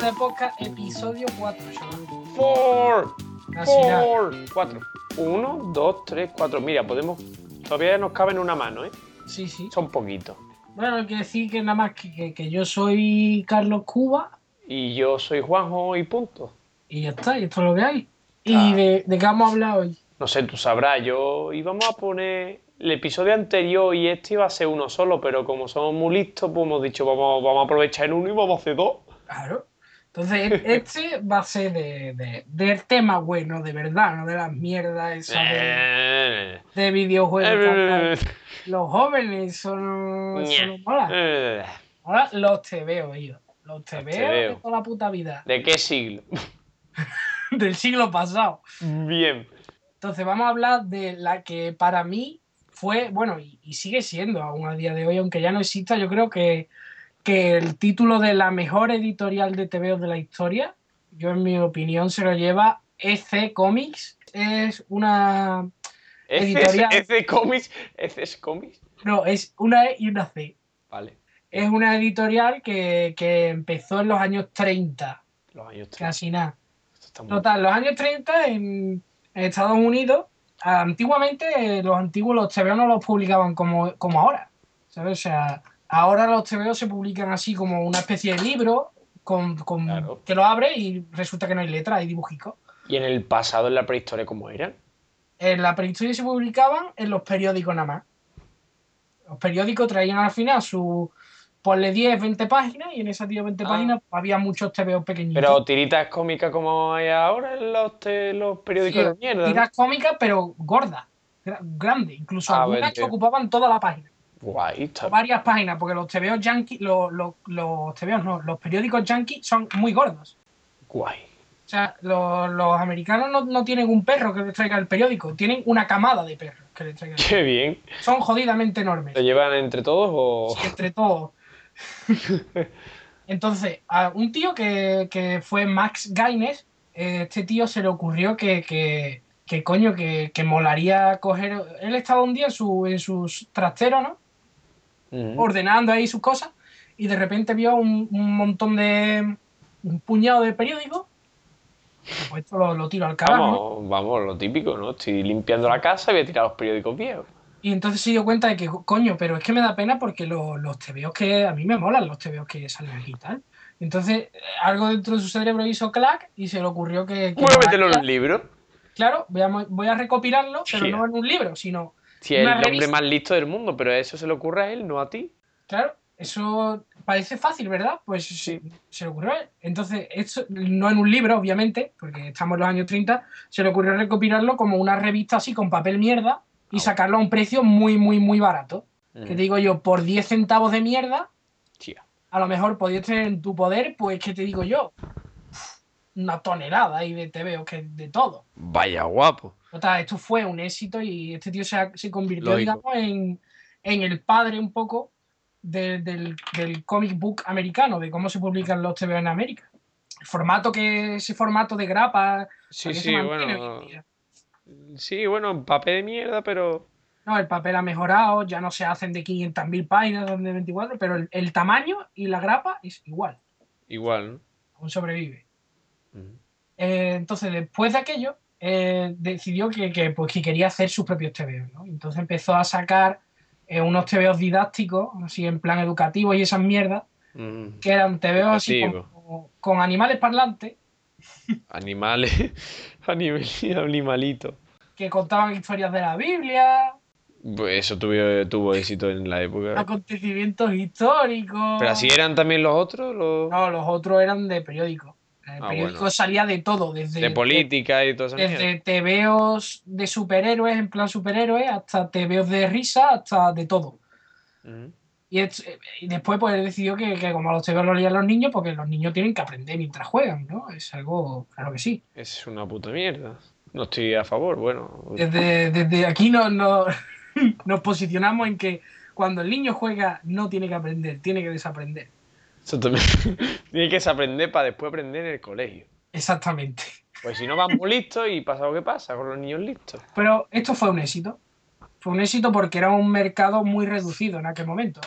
De podcast, episodio 4, chaval. Four. Así nada. Four. Cuatro. Uno, dos, tres, cuatro. Mira, podemos. Todavía nos cabe en una mano, ¿eh? Sí, sí. Son poquitos. Bueno, hay que decir que nada más que, que- que yo soy Carlos Cuba Y yo soy Juanjo y punto. y ya está, y esto es lo que hay. ¿Y Ah. de, de qué vamos a hablar hoy? No sé, tú sabrás. Yo íbamos a poner. El episodio anterior y este iba a ser uno solo, pero como somos muy listos, pues hemos dicho, vamos, vamos a aprovechar en uno y vamos a hacer dos. Claro. Entonces, e- este va a ser de, de- del tema bueno, de verdad, no de las mierdas esas de, Eh, de videojuegos. eh. Los jóvenes son, eso no mola. eh. Ahora los te veo, yo. Los te veo de toda la puta vida. ¿De qué siglo? Del siglo pasado. Bien. Entonces vamos a hablar de la que para mí fue, bueno, y, y sigue siendo aún a día de hoy, aunque ya no exista, yo creo que, que el título de la mejor editorial de TVO de la historia, yo en mi opinión se lo lleva EC Comics. Es una... Editorial. ¿Ese Comics? ¿Ese Comics? No, es una E y una C. Vale. Es una editorial que, que empezó en los años 30, Los años 30. casi nada. Muy- Total, los años 30 en, Estados Unidos, antiguamente los antiguos los TVO no los publicaban como, como ahora. ¿sabes? O sea, ahora los TVO se publican así como una especie de libro con, con- Claro. que lo abre y resulta que no hay letra, hay dibujicos. ¿Y en el pasado, en la prehistoria, cómo eran? En la prehistoria se publicaban en los periódicos nada más. Los periódicos traían al final su. Ponle 10, 20 páginas y en esas 10, 20 Ah. páginas había muchos TVO pequeñitos. Pero tiritas cómicas como hay ahora en los, te- los periódicos Sí, de mierda. ¿no? tiras cómicas, pero gordas, gra- grandes, incluso Ah, algunas que ocupaban toda la página, Guay, está varias páginas, porque los TVOs yankees, los, los, los TVOs no, los periódicos yankees son muy gordos. guay. O sea, los, los americanos no, no tienen un perro que les traiga el periódico, tienen una camada de perros que les traigan. Qué bien. Son jodidamente enormes. ¿Lo llevan entre todos o...? Sí, entre todos. Entonces, a un tío que, que fue Max Gaines, eh, este tío se le ocurrió que, que, que coño, que, que molaría coger. Él estaba un día en, su, en sus trasteros, ¿no? Ordenando ahí sus cosas, y de repente vio un, un montón de. un puñado de periódicos. Pues esto lo, lo tiro al carajo, ¿no? Vamos, vamos, lo típico, ¿no? Estoy limpiando la casa y voy a tirar los periódicos viejos. Y entonces se dio cuenta de que, coño, pero es que me da pena porque lo- los tebeos que a mí me molan los tebeos que salen aquí tal. Entonces, eh, algo dentro de su cerebro hizo clac y se le ocurrió que. que meterlo en un libro. Claro, voy a, voy a recopilarlo, pero no en un libro, sino. Si es el hombre más listo del mundo, pero eso se le ocurre a él, no a ti. Claro, eso parece fácil, ¿verdad? Pues se, se le ocurrió. a él. Entonces, esto, no en un libro, obviamente, porque estamos en los años 30, se le ocurrió recopilarlo como una revista así con papel mierda y Ah. sacarlo a un precio muy, muy, muy barato. Mm. Que te digo yo, por 10 centavos de mierda, Tía. a lo mejor podías tener en tu poder, pues, ¿qué te digo yo? Una tonelada ahí de TVO, que de todo. Vaya guapo. Total, esto fue un éxito y este tío se, ha- se convirtió, Lógico. digamos, en, en el padre un poco de- del, del comic book americano, de cómo se publican los TVO en América. El formato que, ese formato de grapa, Sí, sí, bueno. Sí, bueno, papel de mierda, pero. No, el papel ha mejorado, ya no se hacen de 500.000 páginas, de 24, pero el, el tamaño y la grapa es igual, Igual, ¿no? aún sobrevive. Eh, entonces, después de aquello, eh, decidió que, que, pues, que quería hacer sus propios TVOs. ¿no? Entonces empezó a sacar eh, unos TVOs didácticos, así en plan educativo y esas mierdas, Mm. que eran TVOs así como- con animales parlantes Animales. Animal- Animalito. que contaban historias de la Biblia, Pues eso tuvo, tuvo éxito en la época. acontecimientos históricos. Pero así eran también los otros, los No, los otros eran de periódicos. El Ah, periódico bueno. salía de todo, desde, de política y esa mierda. desde TVOs de superhéroes, en plan superhéroes, hasta TVOs de risa, hasta de todo. Y, es- y después pues decidió que, que como los TVOs los leían los niños, porque los niños tienen que aprender mientras juegan, ¿no? Es algo, claro que sí. Es una puta mierda. No estoy a favor, bueno. Desde, desde aquí no, no- nos posicionamos en que cuando el niño juega no tiene que aprender, tiene que desaprender. Eso también. Tiene que aprender para después aprender en el colegio. Exactamente. Pues si no van muy listos y pasa lo que pasa con los niños listos. Pero esto fue un éxito. Fue un éxito porque era un mercado muy reducido en aquel momento.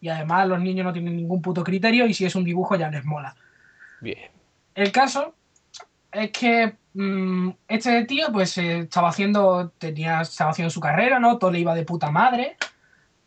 Y además los niños no tienen ningún puto criterio y si es un dibujo ya les mola. Bien. El caso es que mm, este tío, pues eh, estaba haciendo, tenía, estaba haciendo su carrera, ¿no? Todo le iba de puta madre.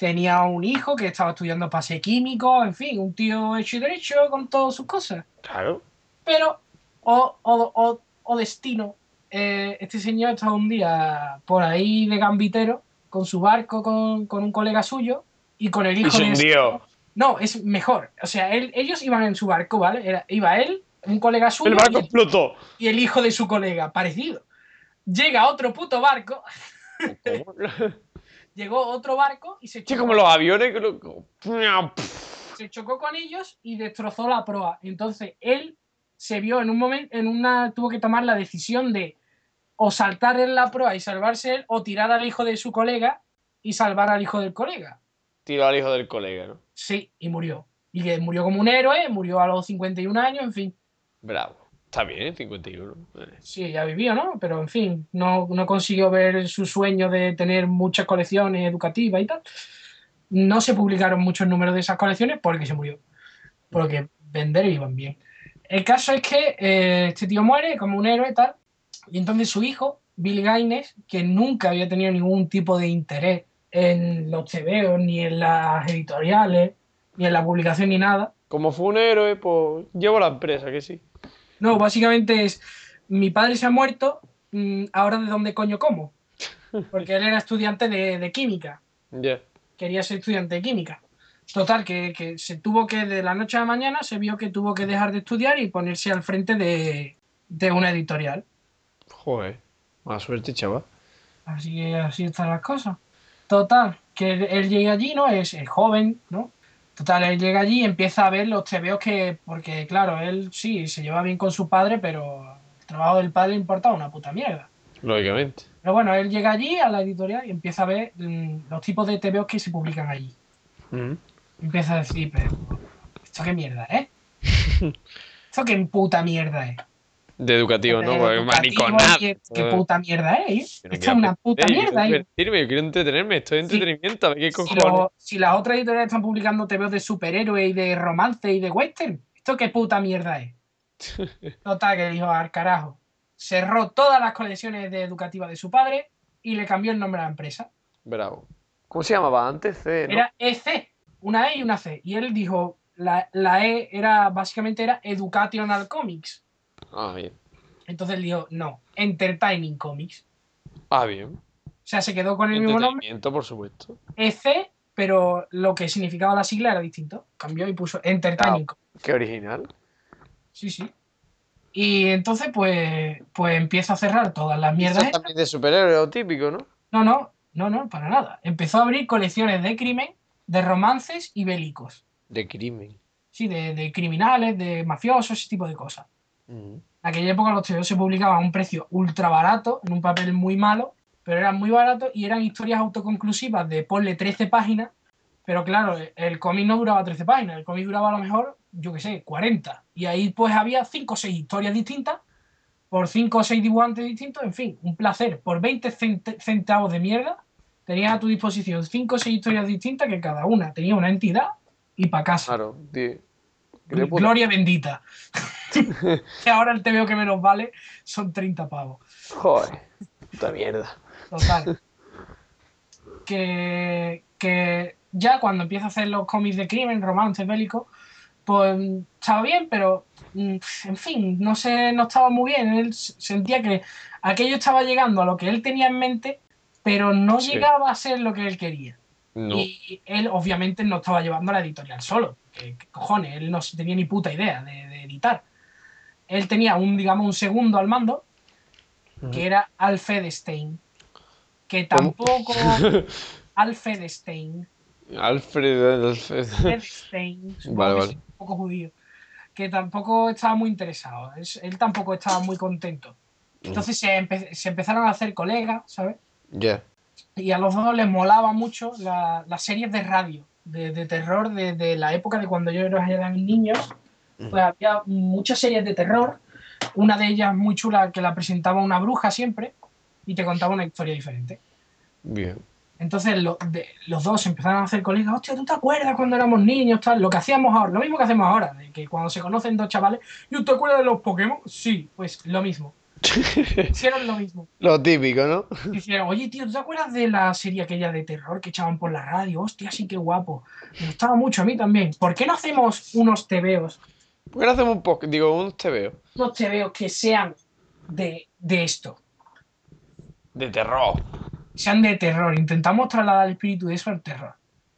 Tenía un hijo que estaba estudiando pase químico, en fin, un tío hecho y derecho con todas sus cosas. Claro. Pero, o, o- o- o destino, eh, este señor estaba un día por ahí de gambitero con su barco, con, con un colega suyo y con el Y hijo se de... hundió. No, es mejor. O sea, él- ellos iban en su barco, ¿vale? Era- iba él, un colega suyo El barco y, explotó. y el hijo de su colega, parecido. Llega otro puto barco. llegó otro barco y se Sí, chocó, como los aviones. se chocó con ellos y destrozó la proa. Entonces él se vio en un momento, en una, tuvo que tomar la decisión de o saltar en la proa y salvarse él, o tirar al hijo de su colega y salvar al hijo del colega. Tiró al hijo del colega, ¿no? Sí, y murió. Y murió como un héroe, murió a los 51 años, en fin. Bravo. Está bien, 51. Eh. Sí, ya vivió, ¿no? Pero en fin, no, no consiguió ver su sueño de tener muchas colecciones educativas y tal. No se publicaron muchos números de esas colecciones porque se murió. Porque vender iban bien. El caso es que eh, este tío muere como un héroe y tal. Y entonces su hijo, Bill Gaines, que nunca había tenido ningún tipo de interés en los TVOs, ni en las editoriales, ni en la publicación, ni nada, Como fue un héroe, pues llevo la empresa, que sí. No, básicamente es, mi padre se ha muerto, mm, ahora de dónde coño como. Porque él era estudiante de, de química, Ya. quería ser estudiante de química. Total, que, que se tuvo que, de la noche a la mañana, se vio que tuvo que dejar de estudiar y ponerse al frente de, de una editorial. Joder. Mala suerte, chaval. Así, que así están las cosas. Total, que él, él llega allí, ¿no? Es, es joven, ¿no? Total, él llega allí y empieza a ver los tebeos que. Porque, claro, él sí se lleva bien con su padre, pero el trabajo del padre le importaba una puta mierda. Lógicamente. Pero bueno, él llega allí a la editorial y empieza a ver mm, los tipos de tebeos que se publican allí. Mm. Empieza a decir, pero. ¿Esto qué mierda es? ¿Esto qué puta mierda es? De educativo, ¿no? Eh, Porque mariconada. ¿Qué, qué Eh, puta mierda es? ¿eh? yo Esto es quiero una puta aprender, yo mierda. quiero ¿eh? divertirme, yo quiero entretenerme, estoy en Sí. entretenimiento, a ver qué si, cojones. lo- si las otras editoriales están publicando TVOs de superhéroes y de romance y de western, ¿esto qué puta mierda es? Total, que dijo al carajo. Cerró todas las colecciones de educativas de su padre y le cambió el nombre a la empresa. Bravo. ¿Cómo se llamaba antes? C, ¿no? Era EC, una E y una C. Y él dijo, la, la E era, básicamente era Educational Comics. Ah, bien. Entonces él dijo, no, Entertaining Comics. Ah, bien. O sea, se quedó con el mismo nombre, por supuesto. EC, pero lo que significaba la sigla era distinto. Cambió y puso Entertaining Comics. Qué original. Sí, sí. Y entonces, pues, pues empieza a cerrar todas las mierdas. También de superhéroe típico, ¿no? No, no, no, no, para nada. Empezó a abrir colecciones de crimen, de romances y bélicos. De crimen. Sí, de, de criminales, de mafiosos, ese tipo de cosas. En aquella época los TVO se publicaban a un precio ultra barato, en un papel muy malo, pero eran muy baratos y eran historias autoconclusivas de ponle 13 páginas. Pero claro, el cómic no duraba 13 páginas, el cómic duraba a lo mejor, yo qué sé, 40. Y ahí pues había 5 o 6 historias distintas, por 5 o 6 dibujantes distintos, en fin, un placer. Por 20 cent- centavos de mierda, tenías a tu disposición 5 o 6 historias distintas que cada una tenía una entidad y para casa. Claro, tío. Gloria bendita. que ahora el TVO que menos vale son 30 pavos. Joder. Puta mierda. Total. que, que ya cuando empieza a hacer los cómics de crimen, romances bélicos, pues estaba bien, pero mm, en fin, no sé, no estaba muy bien. Él sentía que aquello estaba llegando a lo que él tenía en mente, pero no Sí. llegaba a ser lo que él quería. No. Y él obviamente no estaba llevando la editorial solo. Que cojones, él no tenía ni puta idea de, de editar. Él tenía un, digamos, un segundo al mando, que era Alfred Stein. Que tampoco. Alfred Stein. Alfred. Alfred. Stein. Vale, vale. un poco judío. Que tampoco estaba muy interesado. Es- él tampoco estaba muy contento. Entonces se, empe- se empezaron a hacer colegas, ¿sabes? Ya. y a los dos les molaba mucho la- las series de radio, de, de terror de, de la época de cuando yo era eran niños. Pues había muchas series de terror, una de ellas muy chula que la presentaba una bruja siempre y te contaba una historia diferente. Bien. Entonces lo- de- los dos empezaron a hacer colegas, hostia, ¿tú te acuerdas cuando éramos niños? Tal? Lo que hacíamos ahora, lo mismo que hacemos ahora, de que cuando se conocen dos chavales, ¿y te acuerdas de los Pokémon? Sí, pues lo mismo. Hicieron lo mismo. Lo típico, ¿no? Dijeron, oye, tío, ¿tú te acuerdas de la serie aquella de terror que echaban por la radio? Hostia, sí, qué guapo. Me gustaba mucho a mí también. ¿Por qué no hacemos unos tebeos? ¿Por qué no hacemos un poco? Digo, un TVO. Unos tebeos que sean de, de esto. De terror. Sean de terror. Intentamos trasladar el espíritu de eso al terror.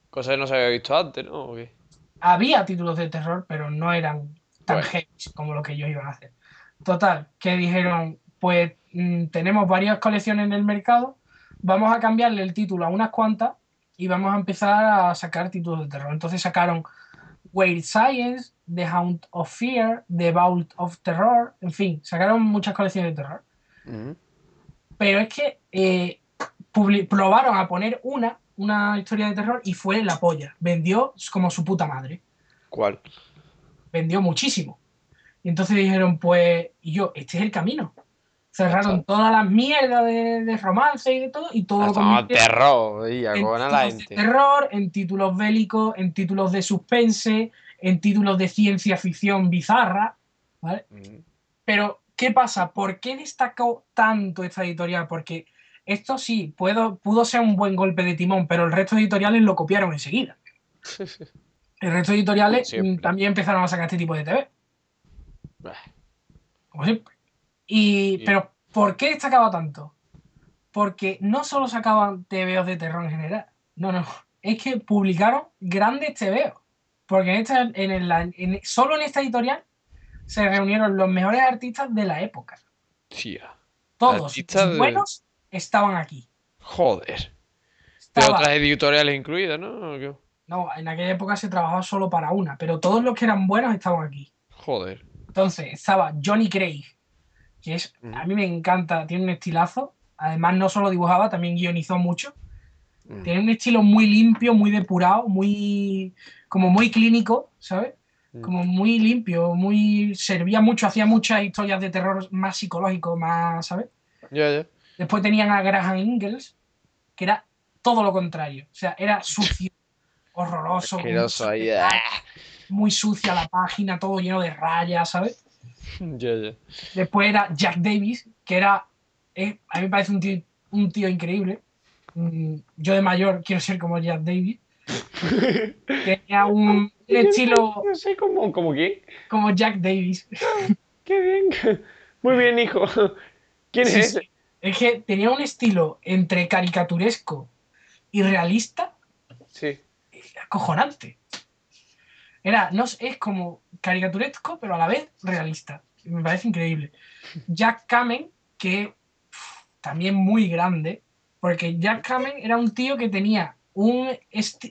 Cosa que no se había visto antes, ¿no? ¿O qué? Había títulos de terror, pero no eran tan Bueno. heavy como lo que ellos iban a hacer. Total, que dijeron, pues mm, tenemos varias colecciones en el mercado, vamos a cambiarle el título a unas cuantas y vamos a empezar a sacar títulos de terror. Entonces sacaron Weird Science, The Hound of Fear, The Vault of Terror, en fin, sacaron muchas colecciones de terror. Ujú. Pero es que eh, probaron a poner una, una historia de terror y fue la polla. Vendió como su puta madre. ¿Cuál? Vendió muchísimo. Y entonces dijeron, pues, y yo, este es el camino. Cerraron todas las mierdas de, de romance y de todo, y todo lo convirtieron terror y en la de gente. terror, en títulos bélicos, en títulos de suspense, en títulos de ciencia ficción bizarra, ¿vale? Pero, ¿qué pasa? ¿Por qué destacó tanto esta editorial? Porque esto sí, puedo, pudo ser un buen golpe de timón, pero el resto de editoriales lo copiaron enseguida. El resto de editoriales Siempre. también empezaron a sacar este tipo de TV, Bah. como siempre. Y, Sí. Pero, ¿por qué destacaba tanto? Porque no solo sacaban TVOs de terror en general, no, no, es que publicaron grandes TVOs. Porque en esta, en el, en- solo en esta editorial se reunieron los mejores artistas de la época. Tía. Todos los de- buenos estaban aquí. Joder. De Estaba- otras editoriales incluidas, ¿no? No, en aquella época se trabajaba solo para una, pero todos los que eran buenos estaban aquí. Joder. Entonces estaba Johnny Craig, que es, a mí me encanta, tiene un estilazo. Además, no solo dibujaba, también guionizó mucho. Tiene un estilo muy limpio, muy depurado, muy como muy clínico, ¿sabes? Como muy limpio, muy servía mucho, hacía muchas historias de terror más psicológico, más, ¿sabes? Después tenían a Graham Ingalls, que era todo lo contrario. O sea, era sucio, horroroso, ah. muy sucia la página, todo lleno de rayas, ¿sabes? Después era Jack Davis, que era, eh, a mí me parece un tío, un tío increíble. Mm, Yo de mayor quiero ser como Jack Davis. Tenía un, un estilo No sé cómo, como quién. como Jack Davis. Qué bien. Muy bien, hijo. ¿Quién Sí, es? sí. Es que tenía un estilo entre caricaturesco y realista Sí. acojonante. Era, no es como caricaturesco, pero a la vez realista. Me parece increíble. Jack Kamen, que también muy grande, porque Jack Kamen era un tío que tenía un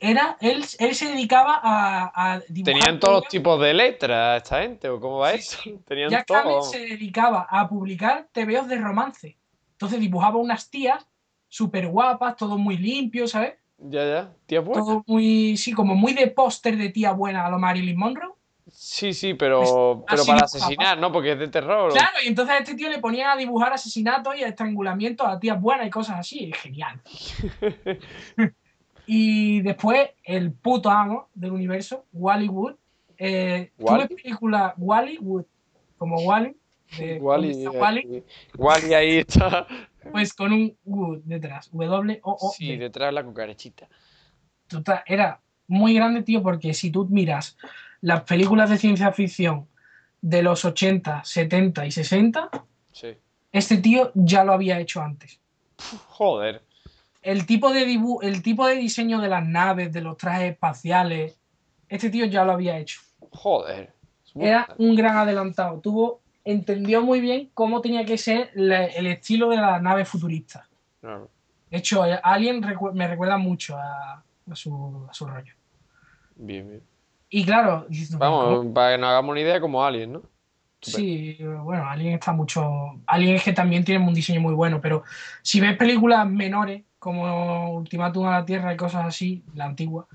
era él, él se dedicaba a, a dibujar ¿Tenían todos los tipos de letras esta gente? ¿O cómo va Sí, eso? sí. Tenían Jack todo. Kamen se dedicaba a publicar TVOs de romance. Entonces dibujaba unas tías súper guapas, todo muy limpio, ¿sabes? Ya, ya. Tía buena. Todo muy, sí, como muy de póster de tía buena a lo Marilyn Monroe. Sí, sí, pero, Pues, pero para asesinar, ¿no? Porque es de terror. Claro, y entonces a este tío le ponían a dibujar asesinatos y estrangulamientos a tías buenas y cosas así. Es genial. y después, el puto amo del universo, Wally Wood. Eh, ¿tú ¿Wally? ves película Wally Wood? Como Wally. de- Wally, ¿dónde está eh, Wally? Wally ahí está. Pues con un Wood detrás. W-O-O. Sí, detrás de la cucarachita. Total, era muy grande, tío, porque si tú miras las películas de ciencia ficción de los 80, 70 y 60, Sí. este tío ya lo había hecho antes. Joder. El tipo de dibu el tipo de diseño de las naves, de los trajes espaciales, este tío ya lo había hecho. Joder. Era un gran adelantado. Tuvo, entendió muy bien cómo tenía que ser la- el estilo de las naves futuristas. Claro. De hecho, Alien recu- me recuerda mucho a, a su, a su rollo. Bien, bien. Y claro. Vamos, para que nos hagamos una idea como Alien, ¿no? Sí, bueno, Alien está mucho. Alien es que también tiene un diseño muy bueno, pero si ves películas menores como Ultimátum a la Tierra y cosas así, la antigua,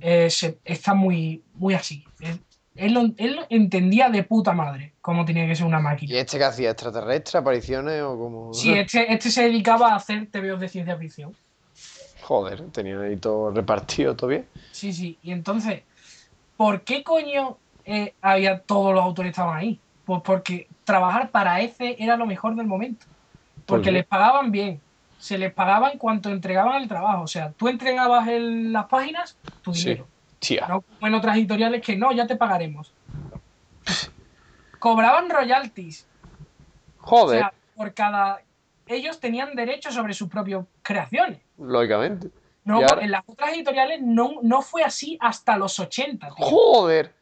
eh, se- está muy, muy así. Él entendía de puta madre cómo tenía que ser una ¿Y máquina. este que hacía? ¿Extraterrestre? ¿Apariciones o como.? Sí, este, este se dedicaba a hacer TVOs de ciencia ficción. Joder, tenían ahí todo repartido, todo bien. Sí, sí. Y entonces, ¿por qué coño eh, había todos los autores estaban ahí? Pues porque trabajar para ECE era lo mejor del momento. Porque qué? les pagaban bien. Se les pagaba en cuanto entregaban el trabajo. O sea, tú entregabas el- las páginas, tu Sí. Tía. No como en otras editoriales que no, ya te pagaremos. Cobraban royalties. O Joder, sea, por cada. Ellos tenían derecho sobre sus propias creaciones. lógicamente. No, Y ahora- en las otras editoriales no, no fue así hasta los 80. tío. Joder.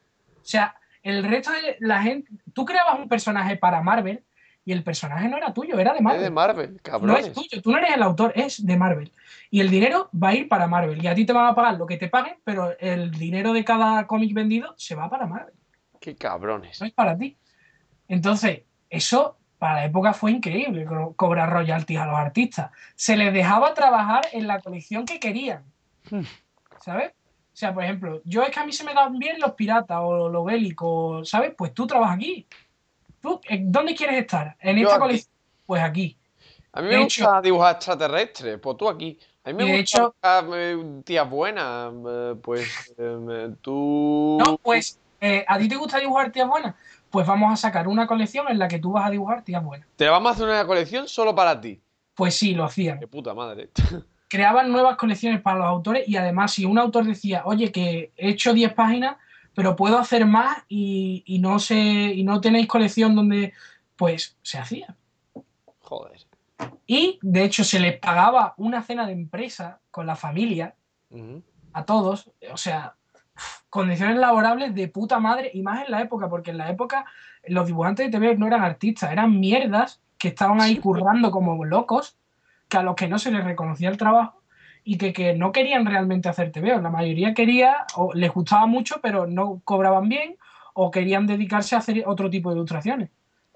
O sea, el resto de la gente. Tú creabas un personaje para Marvel y el personaje no era tuyo, era de Es Marvel. de Marvel, no cabrones. es tuyo, tú no eres el autor, es de Marvel. Y el dinero va a ir para Marvel. Y a ti te van a pagar lo que te paguen, pero el dinero de cada cómic vendido se va para Marvel. Qué cabrones. No es para ti. Entonces, eso para la época fue increíble, co- cobrar royalties a los artistas. Se les dejaba trabajar en la colección que querían. Hmm. ¿Sabes? O sea, por ejemplo, yo es que a mí se me dan bien los piratas o lo bélico, ¿sabes? Pues tú trabajas aquí. ¿Tú, eh, ¿Dónde quieres estar? ¿En Yo esta aquí. colección? Pues aquí. A mí de me hecho- gusta dibujar extraterrestres, pues tú aquí. A mí me de gusta hecho- dibujar eh, tías buenas, eh, pues tú... No, pues, eh, ¿a ti te gusta dibujar tías buenas? Pues vamos a sacar una colección en la que tú vas a dibujar tías buenas. Te vamos a hacer una colección solo para ti. Pues sí, lo hacían. Qué puta madre. creaban nuevas colecciones para los autores y además si un autor decía, oye, que he hecho 10 páginas, pero puedo hacer más y, y no sé, y no tenéis colección donde, pues se hacía. Joder. Y de hecho se les pagaba una cena de empresa con la familia a todos, o sea, condiciones laborables de puta madre y más en la época, porque en la época los dibujantes de TV no eran artistas, eran mierdas que estaban ahí currando como locos, que a los que no se les reconocía el trabajo y que, que no querían realmente hacer TV. La mayoría quería, o les gustaba mucho, pero no cobraban bien, o querían dedicarse a hacer otro tipo de ilustraciones.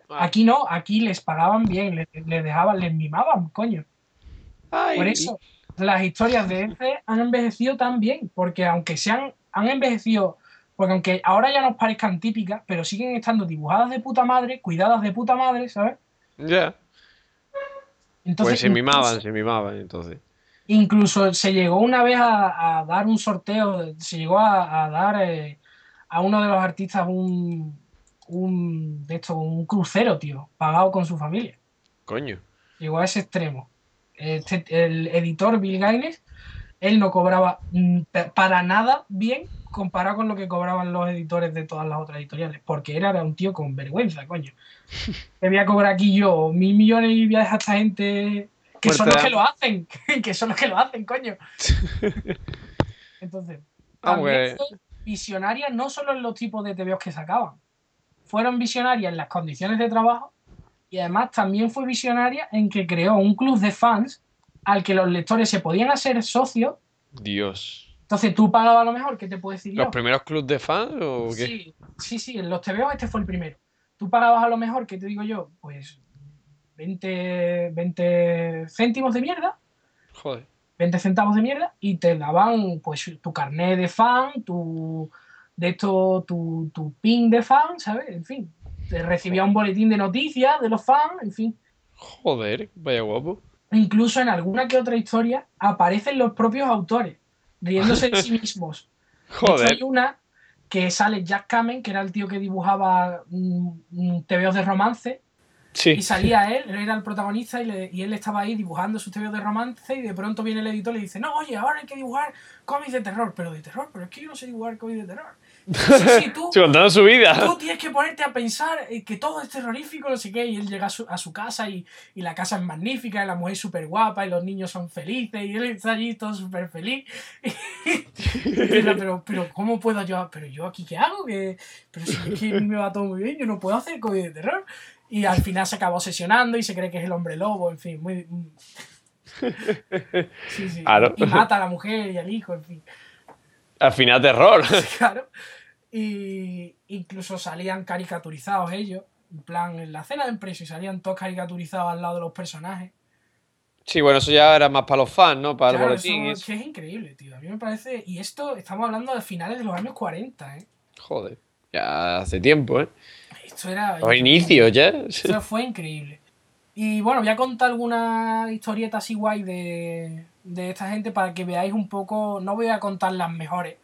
Aquí no, aquí les pagaban bien, les, les dejaban, les mimaban, coño. ay, Por eso las historias de ECE han envejecido tan bien, porque aunque sean, han envejecido, porque aunque ahora ya nos parezcan típicas, pero siguen estando dibujadas de puta madre, cuidadas de puta madre, ¿sabes? Ya. Entonces, Pues se mimaban, se mimaban, entonces. Incluso se llegó una vez a, a dar un sorteo, se llegó a, a dar eh, a uno de los artistas un, un, de esto, un crucero, tío, pagado con su familia. Coño. Llegó a ese extremo. Este- el editor Bill Gaines, él no cobraba mm, pa- para nada bien comparado con lo que cobraban los editores de todas las otras editoriales, porque era, era un tío con vergüenza, coño. Que voy a cobrar aquí yo mil millones y voy a dejar a esta gente que son los que lo hacen, que son los que lo hacen, coño. Entonces, Ah, también pues- fue visionaria no solo en los tipos de TVOs que sacaban, fueron visionarias en las condiciones de trabajo y además también fue visionaria en que creó un club de fans al que los lectores se podían hacer socios. Dios. Entonces tú pagabas a lo mejor, ¿qué te puedo decir ¿Los yo? primeros clubs de fans o qué? Sí, sí, sí, en los TVOs este fue el primero. Tú pagabas a lo mejor, ¿qué te digo yo? Pues 20, 20 céntimos de mierda, Joder. 20 centavos de mierda, y te daban pues tu carnet de fan, tu de esto, tu, tu pin de fan, ¿sabes? En fin, te recibía un boletín de noticias de los fans, en fin. Joder, vaya guapo. Incluso en alguna que otra historia aparecen los propios autores, riéndose de sí mismos. De hecho, Joder. hay una que sale Jack Kamen, que era el tío que dibujaba mm, mm, TVOs de romance, Sí. y salía él, él era el protagonista, y, le- y él estaba ahí dibujando sus TVOs de romance, y de pronto viene el editor y le dice, no, oye, ahora hay que dibujar cómics de terror, pero de terror, pero es que yo no sé dibujar cómics de terror. Sí, sí, tú, contando su vida. tú tienes que ponerte a pensar que todo es terrorífico, no sé qué, y él llega a su, a su casa y, y la casa es magnífica, y la mujer es súper guapa, y los niños son felices, y él está allí todo súper feliz. Pero, pero, ¿cómo puedo yo? ¿Pero yo aquí qué hago? que Pero si es que me va todo muy bien, yo no puedo hacer cómics de terror. Y al final se acaba obsesionando y se cree que es el hombre lobo, en fin, muy... Sí, sí. Claro. Y mata a la mujer y al hijo, en fin. Al final, terror. Claro. Y incluso salían caricaturizados ellos. En plan, en la cena de empresa y salían todos caricaturizados al lado de los personajes. Sí, bueno, eso ya era más para los fans, ¿no? Para Claro, el boletín. eso. que es increíble, tío. A mí me parece. Y esto estamos hablando de finales de los años 40, ¿eh? Joder. Ya hace tiempo, ¿eh? Esto era. Los inicios ya. Esto fue increíble. Y bueno, voy a contar algunas historietas así guay de, de esta gente para que veáis un poco. No voy a contar las mejores,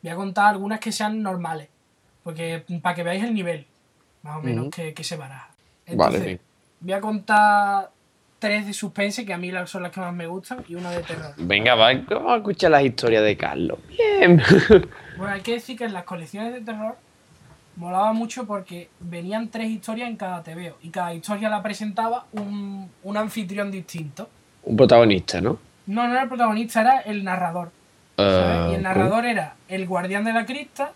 voy a contar algunas que sean normales. Porque para que veáis el nivel, más o menos, que, que se baraja. Vale, Entonces, bien. voy a contar tres de suspense, que a mí son las que más me gustan, y una de terror. Venga, va, vamos a escuchar las historias de Carlos. Bien. Bueno, hay que decir que en las colecciones de terror molaba mucho porque venían tres historias en cada TVO y cada historia la presentaba un, un anfitrión distinto. Un protagonista, ¿no? No, no era el protagonista, era el narrador. ¿sabes? y el narrador era el guardián de la crista,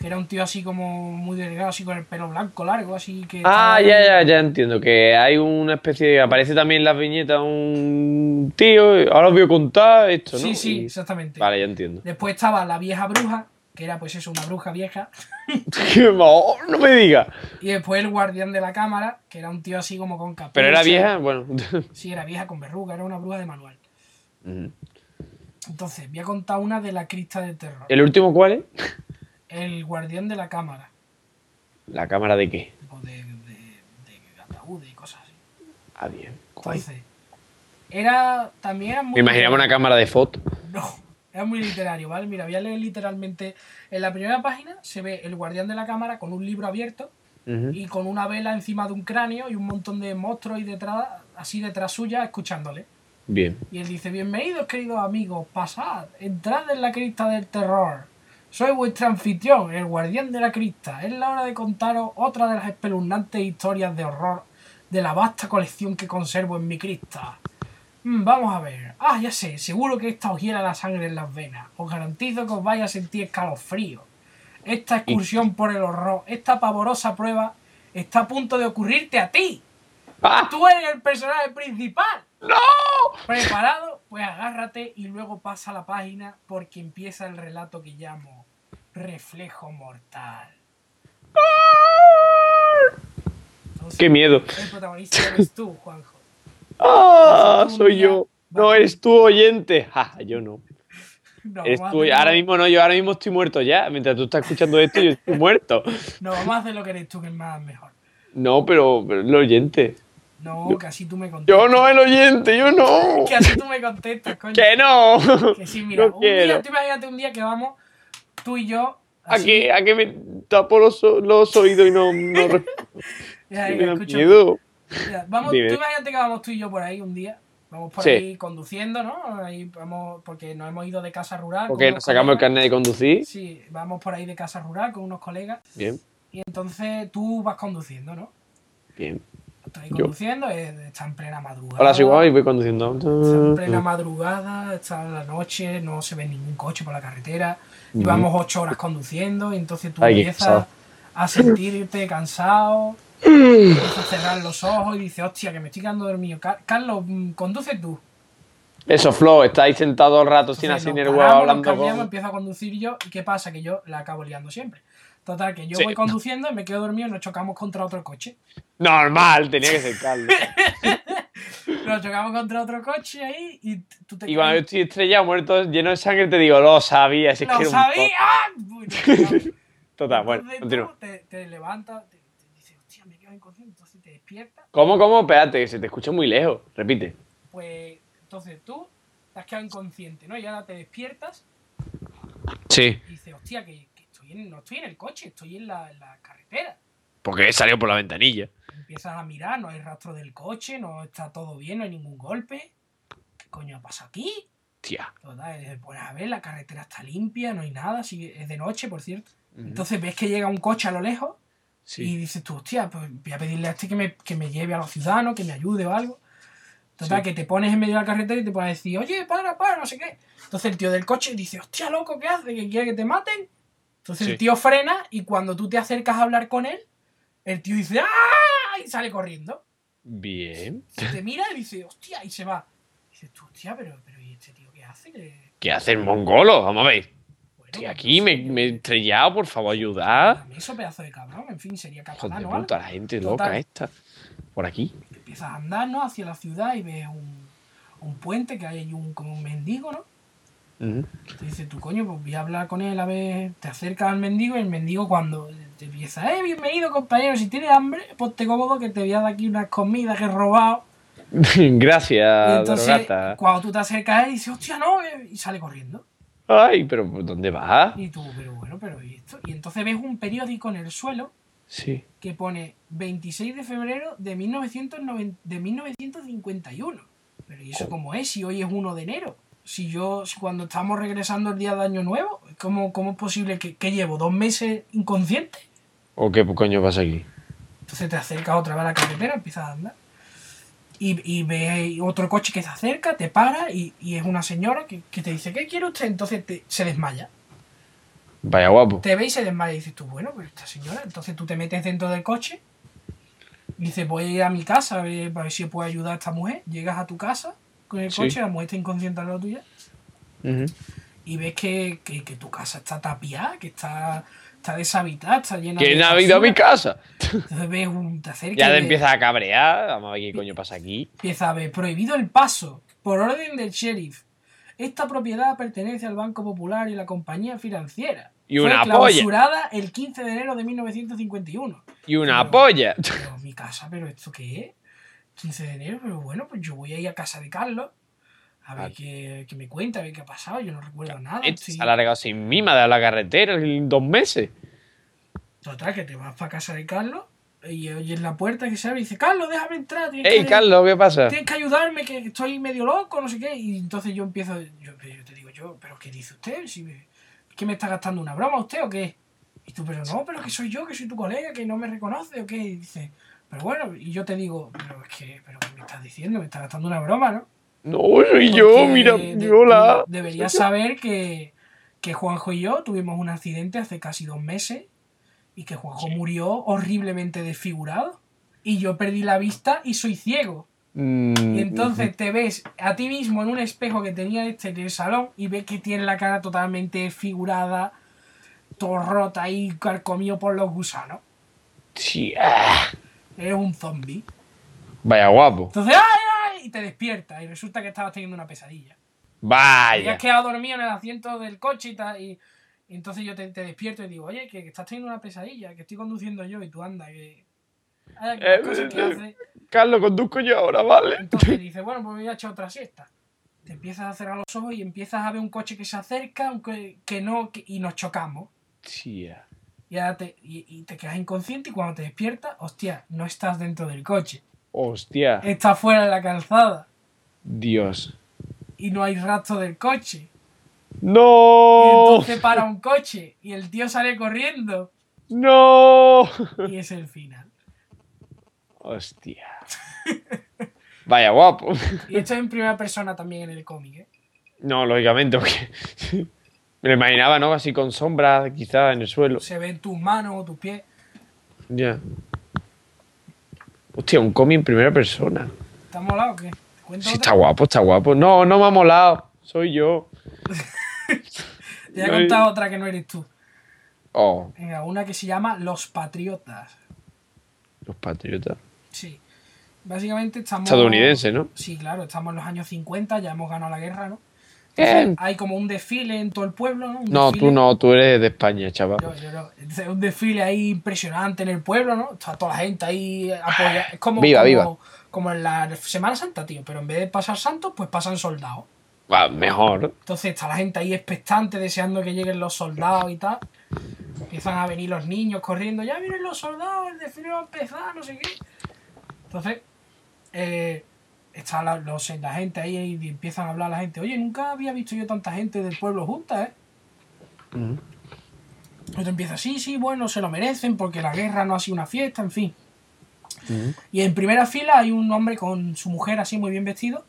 que era un tío así como muy delgado, así con el pelo blanco largo, así que... Ah, ya, ya, ya entiendo. Que hay una especie de. Aparece también en las viñetas un tío. Ahora os voy a contar esto, ¿no? Sí, sí, Y- exactamente. Vale, ya entiendo. Después estaba la vieja bruja, que era pues eso, una bruja vieja. Oh, no me digas. Y después el guardián de la cámara, que era un tío así como con capucha. Pero era vieja, bueno. Sí, era vieja con verruga, era una bruja de manual. Ujú. Entonces, voy a contar una de la crista del terror. ¿El último cuál es? El guardián de la cámara. ¿La cámara de qué? De, de, de ataúdes y cosas así. Ah, bien. Entonces, era. También muy. Me imaginaba una cámara de foto. No, era muy literario, ¿vale? Mira, voy a leer literalmente. En la primera página se ve el guardián de la cámara con un libro abierto y con una vela encima de un cráneo y un montón de monstruos y detrás, así detrás suya, escuchándole. Bien. Y él dice, bienvenidos queridos amigos, pasad, entrad en la crista del terror. Soy vuestro anfitrión, el guardián de la crista. Es la hora de contaros otra de las espeluznantes historias de horror de la vasta colección que conservo en mi crista. Mm, vamos a ver. Ah, ya sé, seguro que esta os hiela la sangre en las venas. Os garantizo que os vais a sentir escalofrío. Esta excursión por el horror, esta pavorosa prueba, está a punto de ocurrirte a ti. ¡Ah! Tú eres el personaje principal. ¡No! ¿Preparado? Pues agárrate y luego pasa la página porque empieza el relato que llamo Reflejo Mortal. Entonces, ¡Qué miedo! El protagonista eres tú, Juanjo. ¡Ah! Soy yo. No, a- eres tú oyente. Ja, yo no. No, Eres a tú. Ahora mismo no, yo ahora mismo estoy muerto ya. Mientras tú estás escuchando esto, yo estoy muerto. No, vamos a hacer lo que eres tú, que es más mejor. No, pero, pero el oyente. No, que así tú me contestas. Yo no, el oyente, yo no. Que así tú me contestas, coño. Que no. Que sí, mira, No un día, tú imagínate un día que vamos, tú y yo. ¿A así- qué, a qué me tapo los, oídos y no, no Ya, da escucha. miedo? Mira, vamos, tú imagínate que vamos tú y yo por ahí un día. Vamos por Sí. ahí conduciendo, ¿no? Ahí vamos, porque nos hemos ido de casa rural. Porque nos sacamos el carnet de conducir. Sí, vamos por ahí de casa rural con unos colegas. Bien, Y entonces tú vas conduciendo, ¿no? bien. Estás ahí Yo. conduciendo, es- está en plena madrugada. Soy Guau y voy Está en conduciendo. plena madrugada, está en la noche, no se ve ningún coche por la carretera. Llevamos ocho horas conduciendo y entonces tú Ay, empiezas a sentirte cansado. Empiezas a cerrar los ojos y dices, hostia, que me estoy quedando dormido. Car- Carlos, mm, conduce tú. Eso, Flo, estáis sentado todo el rato sin así nos el huevo nos hablando cambiamos, con. empiezo a conducir yo. ¿Y qué pasa? Que yo la acabo liando siempre. Total, que yo Sí. voy conduciendo, me quedo dormido y nos chocamos contra otro coche. Normal, tenía que ser Carlos. Nos chocamos contra otro coche ahí y tú te Y cuando yo estoy estrellado, muerto, lleno de sangre, te digo, lo sabía, si es que ¡Lo un sabía! no. Total, bueno, continúa. te, te levantas, te, te dices, hostia, me quedo inconsciente, despiertas. ¿Cómo, cómo? Espérate, que se te escucha muy lejos. Repite. Pues entonces tú te has quedado inconsciente, ¿no? Y ahora te despiertas Sí. y dices, hostia, que, que estoy en- no estoy en el coche, estoy en la, en la carretera. Porque he salido por la ventanilla. Empiezas a mirar, no hay rastro del coche, no está todo bien, no hay ningún golpe. ¿Qué coño ha pasado aquí? Tía. Total, pues a ver, la carretera está limpia, no hay nada, sigue- es de noche, por cierto. Entonces ves que llega un coche a lo lejos y dices tú, hostia, pues voy a pedirle a este que me, que me lleve a los ciudadanos, que me ayude o algo. Total, Sí. que te pones en medio de la carretera y te a decir, oye, para, para, no sé qué. Entonces el tío del coche dice, hostia, loco, ¿qué hace? ¿Que quiere que te maten? Entonces Sí. el tío frena y cuando tú te acercas a hablar con él, el tío dice, ¡ah! Y sale corriendo. Bien. Se te mira y dice, hostia, y se va. Y dices tú, hostia, pero, pero ¿y este tío qué hace? Que, ¿Qué hace el mongolo? Vamos a ver. Bueno, Estoy pues, aquí, me, me he estrellado, por favor, ayudad. Eso, pedazo de cabrón. En fin, sería capaz, de puta, la gente Total. loca esta. Por aquí. empiezas a andar, ¿no? Hacia la ciudad y ves un, un puente que hay ahí un, como un mendigo, ¿no? Ujú. Te dice tú, coño, pues voy a hablar con él a ver, te acercas al mendigo y el mendigo cuando te empieza, eh, bienvenido compañero, si tienes hambre, ponte cómodo que te voy a dar aquí unas comidas que he robado. Y Gracias, entonces, Drogata. cuando tú te acercas a él, dice, hostia, no, eh", y sale corriendo. Ay, pero ¿dónde vas? Y tú, pero bueno, pero ¿y esto? Y entonces ves un periódico en el suelo Sí. que pone 26 de febrero de, 1990 de 1951. Pero ¿y eso cómo es? Si hoy es 1 de enero. Si yo, si cuando estamos regresando el día de Año Nuevo, ¿cómo, cómo es posible que, que llevo dos meses inconsciente? ¿O qué coño pasa aquí? Entonces te acercas otra vez a la carretera, empiezas a andar. Y, y ves otro coche que se acerca, te para y, y es una señora que, que te dice, ¿qué quiere usted? Entonces te- se desmaya. Vaya guapo. Te ve y se desmaya y dices tú, bueno, pues esta señora. Entonces tú te metes dentro del coche y dices, voy a ir a mi casa a ver, para ver si puedo ayudar a esta mujer. Llegas a tu casa con el Sí. coche, la mujer está inconsciente al lado tuya y ves que, que- que tu casa está tapiada, que está, está deshabitada, está llena ¿Quién de. ha ido a mi casa? Entonces ves un. Te acercas Ya te empiezas a cabrear. Vamos a ver qué coño pasa aquí. Empieza a ver prohibido el paso por orden del sheriff. Esta propiedad pertenece al Banco Popular y la compañía financiera. Y Fue una polla. clausurada el 15 de enero de 1951. Y una Pero- polla. Pero mi casa, ¿pero esto qué es? 15 de enero, pero bueno, pues yo voy a ir a casa de Carlos a ver Vale. qué, qué me cuenta, a ver qué ha pasado. Yo no recuerdo nada. Estoy- Se ha alargado sin mima de la carretera en dos meses. Total, que te vas para casa de Carlos y oyes la puerta que se abre y dice, Carlos, déjame entrar. tienes Ey, que- Carlos, ¿qué pasa? tienes que ayudarme, que estoy medio loco, no sé qué. Y entonces yo empiezo, yo, yo te digo, yo, ¿pero qué dice usted? Si me, ¿Qué me está gastando una broma usted o qué? Y tú, pero no, pero que soy yo, que soy tu colega, que no me reconoce o qué. Y dice, pero bueno, y yo te digo, pero es que, pero ¿qué me estás diciendo? Me estás gastando una broma, ¿no? No, soy yo, mira, de- hola. Deberías saber que, que Juanjo y yo tuvimos un accidente hace casi dos meses y que Juanjo murió horriblemente desfigurado. Y yo perdí la vista y soy ciego. Mm, Y entonces te ves a ti mismo en un espejo que tenía este en el salón y ves que tiene la cara totalmente desfigurada, todo rota ahí, carcomido por los gusanos. Sí, ah. Eres un zombie. Vaya guapo. Entonces, ¡ay, ay! Y te despiertas y resulta que estabas teniendo una pesadilla. Vaya. has quedado dormido en el asiento del coche y tal. Y, y entonces yo te, te despierto y digo, oye, que, que estás teniendo una pesadilla, que estoy conduciendo yo y tú anda, que. Eh, que. Carlos, conduzco yo ahora, ¿vale? Entonces dices, bueno, pues me voy a echar otra siesta. Te empiezas a cerrar los ojos y empiezas a ver un coche que se acerca, aunque que no, que- y nos chocamos. Tía. Y, ahora te, y, y te quedas inconsciente y cuando te despiertas, hostia, no estás dentro del coche. Hostia. Estás fuera de la calzada Dios. y no hay rastro del coche. Y ¡No! entonces para un coche y el tío sale corriendo ¡No! y es el final. Hostia. Vaya guapo. Y esto es en primera persona también en el cómic, ¿eh? No, lógicamente, porque me lo imaginaba, ¿no? Así con sombras, quizás en el suelo. Se ven tus manos o tus pies. Ya. Hostia, un cómic en primera persona. ¿Te ha molado o qué? ¿Te cuento Sí, está guapo, está guapo. No, no me ha molado. Soy yo. Te voy a contar otra que no eres tú. Oh, Venga, una que se llama Los Patriotas. los patriotas. Sí. Básicamente estamos. Estadounidense, ¿no? Sí, claro, estamos en los años 50, ya hemos ganado la guerra, ¿no? Hay como un desfile en todo el pueblo, ¿no? Un No, desfile- tú no, tú eres de España, chaval. Yo- yo no. Entonces, Un desfile ahí impresionante en el pueblo, ¿no? Está toda la gente ahí apoyada. Es como, Viva, como, viva. como en la Semana Santa, tío. Pero en vez de pasar santos, pues pasan soldados. Va, mejor. Entonces está la gente ahí expectante, deseando que lleguen los soldados y tal. Empiezan a venir los niños corriendo, ya vienen los soldados, el desfile va a empezar, no sé qué. Entonces, eh, está la, los- la gente ahí y empiezan a hablar la gente, oye, nunca había visto yo tanta gente del pueblo junta, ¿eh? Otro empieza, sí, sí, bueno, se lo merecen porque la guerra no ha sido una fiesta, en fin. Y en primera fila hay un hombre con su mujer así muy bien vestido.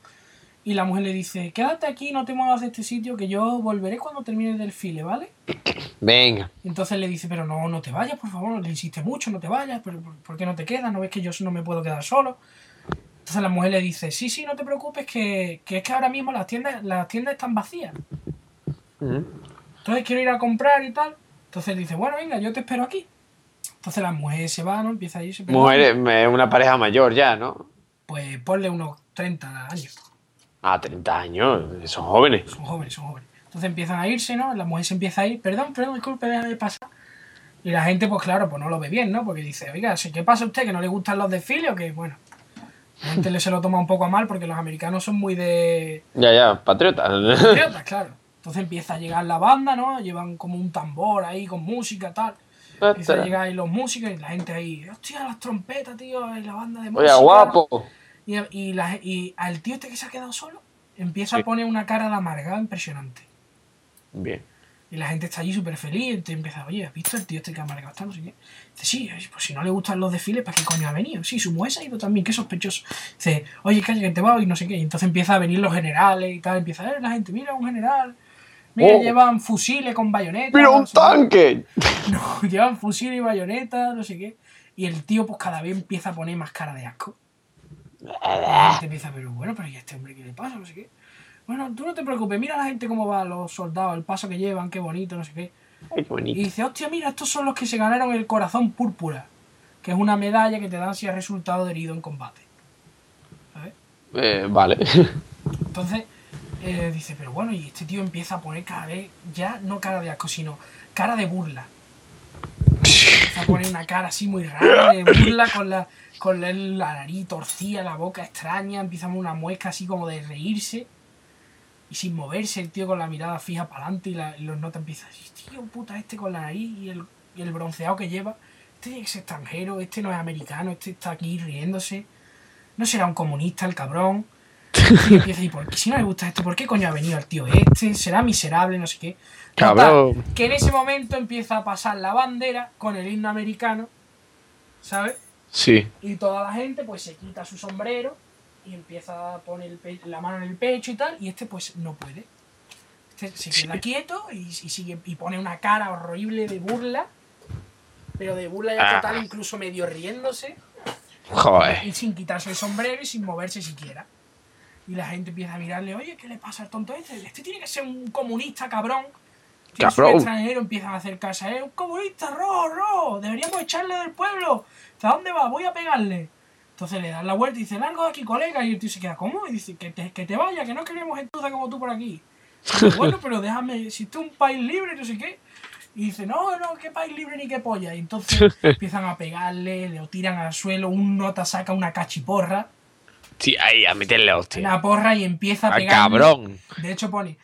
Y la mujer le dice, quédate aquí, no te muevas de este sitio, que yo volveré cuando termine el desfile, ¿vale? Venga. Entonces le dice, pero no, no te vayas, por favor, le insiste mucho, no te vayas, pero ¿por, por qué no te quedas? ¿No ves que yo no me puedo quedar solo? Entonces la mujer le dice, sí, sí, no te preocupes, que, que es que ahora mismo las tiendas, las tiendas están vacías. Entonces quiero ir a comprar y tal. Entonces dice, bueno, venga, yo te espero aquí. Entonces la mujer se va, ¿no? Empieza a irse. Mujer, es una pareja mayor ya, ¿no? Pues ponle unos 30 años. Ah, 30 años. Son jóvenes. Son jóvenes, son jóvenes. Entonces empiezan a irse, ¿no? La mujer se empieza a ir, perdón, perdón, disculpe, déjame pasar. Y la gente, pues claro, pues no lo ve bien, ¿no? Porque dice, oiga, ¿qué pasa a usted? ¿Que no le gustan los desfiles o que Bueno, la gente le se lo toma un poco a mal porque los americanos son muy de... Ya, ya, patriotas. Patriotas, claro. Entonces empieza a llegar la banda, ¿no? Llevan como un tambor ahí con música, tal. Empieza a llegar ahí los músicos y la gente ahí, hostia, las trompetas, tío, y la banda de música. Oye, guapo. Y, y, la, y al tío este que se ha quedado solo, empieza a poner una cara de amargado impresionante. Bien. Y la gente está allí súper feliz. Y te empieza, oye, ¿has visto el tío este que ha amargado está? No sé qué. Dice, sí, pues si no le gustan los desfiles, ¿para qué coño ha venido? Sí, su mujer se ha ido también, qué sospechoso. Dice, oye, calla que te va y no sé qué. Y entonces empieza a venir los generales y tal. Empieza a ver la gente, mira, un general. Mira, Oh. llevan fusiles con bayonetas. ¡Mira un no sé qué. tanque! No, llevan fusiles y bayonetas, no sé qué. Y el tío, pues cada vez empieza a poner más cara de asco. Y la gente empieza, pero bueno, pero ¿y a este hombre qué le pasa? No sé qué. Bueno, tú no te preocupes, mira a la gente cómo va, los soldados, el paso que llevan, qué bonito, no sé qué. Ay, qué Y bonito. dice, hostia, mira, estos son los que se ganaron el corazón púrpura, que es una medalla que te dan si has resultado herido en combate. ¿Sabes? Eh, vale. Entonces, eh, dice, pero bueno, y este tío empieza a poner cada vez, ya no cara de asco, sino cara de burla. Empieza a poner una cara así muy rara, de burla con la, con la, la nariz torcida, la boca extraña, empieza a poner una muesca así como de reírse. Y sin moverse, el tío con la mirada fija para adelante y, la- y los notas empiezan a decir, tío, puta, este con la nariz y el, y el bronceado que lleva. Este ser extranjero, este no es americano, este está aquí riéndose. No será un comunista el cabrón. Y empieza a decir, ¿por qué si no le gusta esto? ¿Por qué coño ha venido el tío este? ¿Será miserable? No sé qué. Total, Cabrón. que en ese momento empieza a pasar la bandera con el himno americano, ¿sabes? Sí. Y toda la gente pues se quita su sombrero y empieza a poner el la mano en el pecho y tal, y este pues no puede. Este se queda Sí. quieto y, y sigue y pone una cara horrible de burla, pero de burla ya Ah. total, incluso medio riéndose, Joder. y sin quitarse el sombrero y sin moverse siquiera. Y la gente empieza a mirarle, oye, ¿qué le pasa al tonto este? Este tiene que ser un comunista cabrón. Que es un Cabrón. extranjero, empiezan a acercarse a él, un comunista, rojo, rojo, deberíamos echarle del pueblo. ¿A dónde va? Voy a pegarle. Entonces le dan la vuelta y dice, largo de aquí, colega. Y el tío se queda, ¿cómo? Y dice, que te, que te vaya, que no queremos gentuza como tú por aquí. Dice, bueno, pero déjame, si es un país libre, no sé qué. Y dice, no, no, qué país libre ni qué polla. Y entonces empiezan a pegarle, le tiran al suelo, un nota saca una cachiporra, Sí, ahí, a meterle hostia. una porra y empieza a ¡Ah, pegar. cabrón! De hecho pone,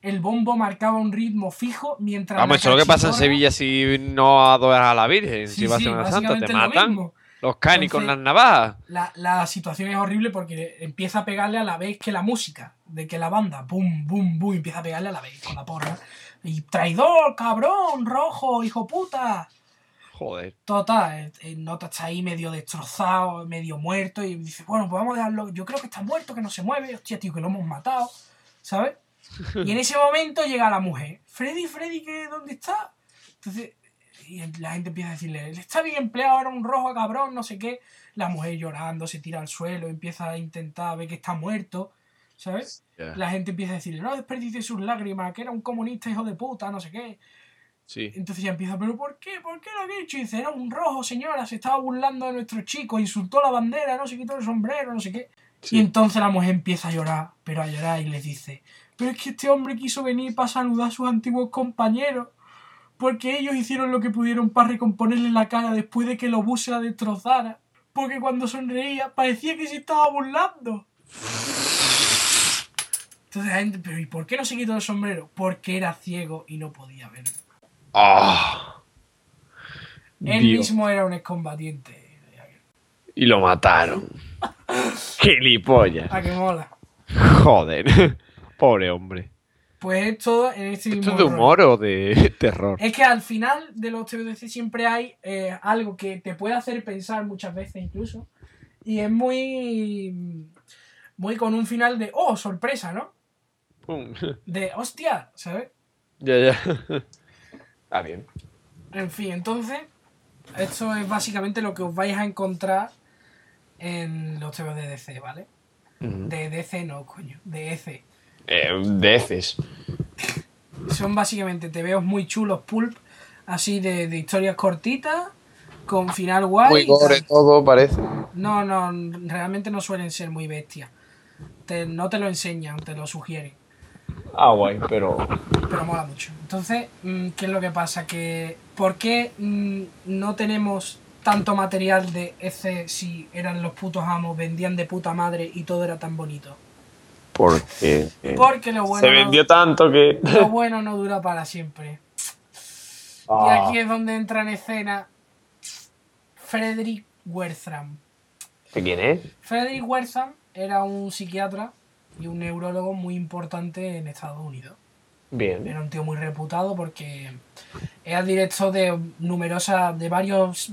el bombo marcaba un ritmo fijo mientras... Vamos, eso es lo que pasa en Sevilla si no adoras a la Virgen. Sí, si vas sí, a Semana Santa, te matan. mismo. Los canis con las navajas. La, la situación es horrible porque empieza a pegarle a la vez que la música, de que la banda, boom, boom, boom, empieza a pegarle a la vez con la porra. Y traidor, cabrón, rojo, hijo puta. Joder. Total, el, el nota está ahí medio destrozado, medio muerto y dice, bueno, pues vamos a dejarlo, yo creo que está muerto, que no se mueve, hostia, tío, que lo hemos matado, ¿sabes? Y en ese momento llega la mujer, Freddy, Freddy, ¿qué, ¿dónde está? Entonces, y la gente empieza a decirle, "Él está bien empleado, ahora un rojo cabrón, no sé qué. La mujer llorando, se tira al suelo, empieza a intentar ver que está muerto, ¿sabes? La gente empieza a decirle, no desperdicie sus lágrimas, que era un comunista hijo de puta, no sé qué. Sí. Entonces ya empieza, ¿pero por qué? ¿Por qué lo dicho? Y dice, era un rojo, señora, se estaba burlando de nuestro chico, insultó la bandera, no se quitó el sombrero, no sé qué. Sí. Y entonces la mujer empieza a llorar, pero a llorar y les dice, pero es que este hombre quiso venir para saludar a sus antiguos compañeros, porque ellos hicieron lo que pudieron para recomponerle la cara después de que el obús se la destrozara, porque cuando sonreía parecía que se estaba burlando. Entonces la gente, pero ¿y por qué no se quitó el sombrero? Porque era ciego y no podía ver. ¡Ah! Él Dios. mismo era un excombatiente. Y lo mataron. ¡Gilipollas! Ah, que mola. Joder. Pobre hombre. Pues esto en este mismo ¿Esto es de humor o de terror? Es que al final de los TVDC siempre hay eh, algo que te puede hacer pensar muchas veces incluso. Y es muy. Muy con un final de. ¡Oh, sorpresa! ¿no? Pum. De hostia, ¿sabes? ya, ya. Está bien. En fin, entonces. Esto es básicamente lo que os vais a encontrar en los TVs de DC, ¿vale? Ujú. De DC no, coño. De EC. Eh, de heces. Son básicamente tebeos muy chulos, pulp, así de, de historias cortitas, con final guay. Muy y gore todo, parece. No, no, realmente no suelen ser muy bestias. Te- no te lo enseñan, te lo sugieren. Ah, guay, pero. Pero mola mucho. Entonces, mm, ¿qué es lo que pasa? Que ¿Por qué mm, no tenemos tanto material de ese si eran los putos amos, vendían de puta madre y todo era tan bonito? Porque. eh, Porque lo bueno, se vendió tanto que. no, lo bueno no dura para siempre. Y Ah, aquí es donde entra en escena Frederick Wertham. ¿De quién es? Frederick Wertham era un psiquiatra y un neurólogo muy importante en Estados Unidos. Bien. Era un tío muy reputado porque era director de numerosas, de varios,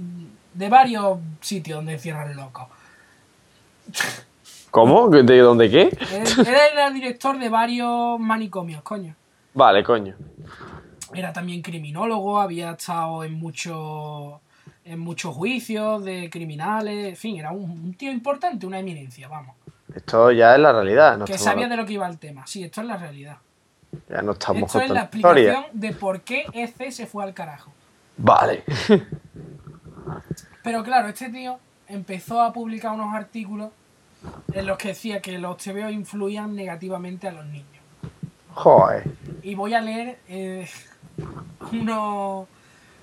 de varios sitios donde encierran locos. ¿Cómo? ¿De dónde qué? Él, él era director de varios manicomios, coño. Vale, coño. Era también criminólogo, había estado en muchos en muchos juicios de criminales, en fin, era un, un tío importante, una eminencia, vamos. Esto ya es la realidad. No que sabía de lo que iba el tema. Sí, esto es la realidad. Ya no estamos Esto es la historia. explicación de por qué EC se fue al carajo. Vale. Pero claro, este tío empezó a publicar unos artículos en los que decía que los TVO influían negativamente a los niños. Joder. Y voy a leer eh, unos...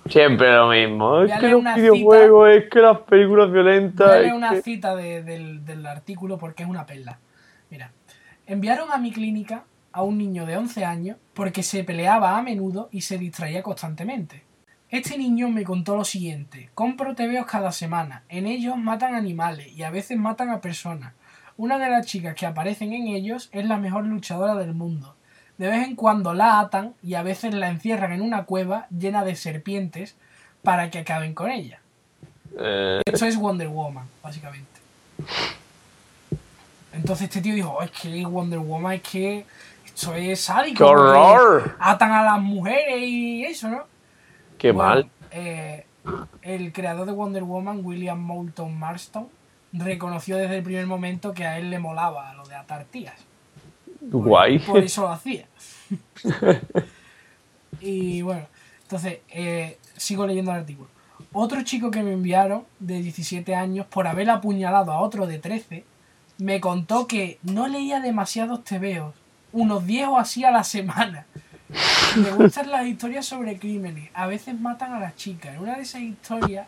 Siempre lo mismo. Voy Es que los videojuegos, es que las películas Voy a violentas. leer es una que- cita de- del, del artículo porque es una perla. Mira, enviaron a mi clínica a un niño de 11 años porque se peleaba a menudo y se distraía constantemente. Este niño me contó lo siguiente, compro TVOs cada semana, en ellos matan animales y a veces matan a personas. Una de las chicas que aparecen en ellos es la mejor luchadora del mundo. De vez en cuando la atan y a veces la encierran en una cueva llena de serpientes para que acaben con ella. Eh, Esto es Wonder Woman, básicamente. Entonces este tío dijo, "Oh, es que Wonder Woman es que esto es sádico. ¡Qué horror! Atan a las mujeres y eso, ¿no? Qué Bueno, mal. eh, el creador de Wonder Woman, William Moulton Marston, reconoció desde el primer momento que a él le molaba lo de atar tías. Guay. Por eso lo hacía. y bueno, entonces, eh, sigo leyendo el artículo. Otro chico que me enviaron, de 17 años, por haber apuñalado a otro de 13, me contó que no leía demasiados tebeos, unos 10 o así a la semana. Me gustan las historias sobre crímenes. A veces matan a las chicas. En una de esas historias,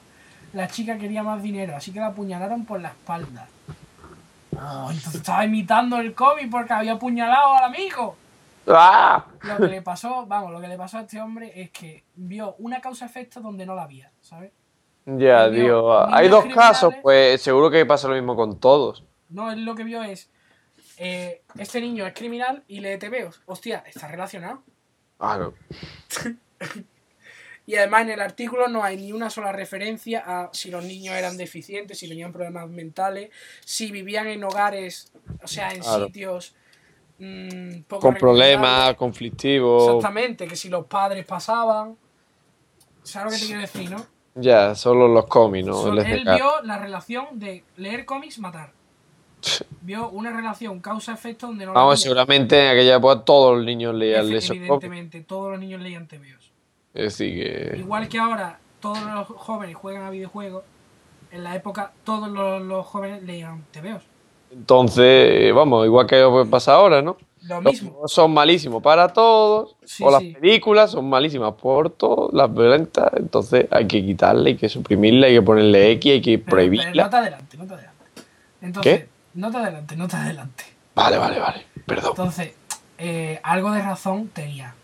la chica quería más dinero, así que la apuñalaron por la espalda. Oh, entonces estaba imitando el cómic porque había apuñalado al amigo. ¡Ah! Lo que le pasó, vamos, lo que le pasó a este hombre es que vio una causa-efecto donde no la había, ¿sabes? Ya, niños Hay dos casos, pues seguro que pasa lo mismo con todos. No, él lo que vio es, eh, este niño es criminal y lee TVOs. Hostia, está relacionado. Ah, no. Y además en el artículo no hay ni una sola referencia a si los niños eran deficientes, si tenían problemas mentales, si vivían en hogares, o sea, en Claro. sitios mm, poco Con problemas, conflictivos. Exactamente, que si los padres pasaban. ¿Sabes lo que te quiero decir, no? Ya, solo los cómics, ¿no? Él vio la relación de leer cómics, matar. Vio una relación causa-efecto donde no Vamos, seguramente en aquella época todos los niños leían Efe-. Evidentemente, todos los niños leían TVOs. Es decir, que. Igual que ahora todos los jóvenes juegan a videojuegos, en la época todos los, los jóvenes leían TVOs. Entonces, vamos, igual que pasar ahora, ¿no? Lo Los mismo. juegos son malísimos para todos, Sí, o las sí. películas son malísimas por todos, las violentas, entonces hay que quitarle, hay que suprimirle, hay que ponerle X, hay que Pero- pero prohibirla. no te adelante, no te adelante. Entonces, ¿Qué? No te adelante, no te adelante. Vale, vale, vale, perdón. Entonces, eh, algo de razón tenía.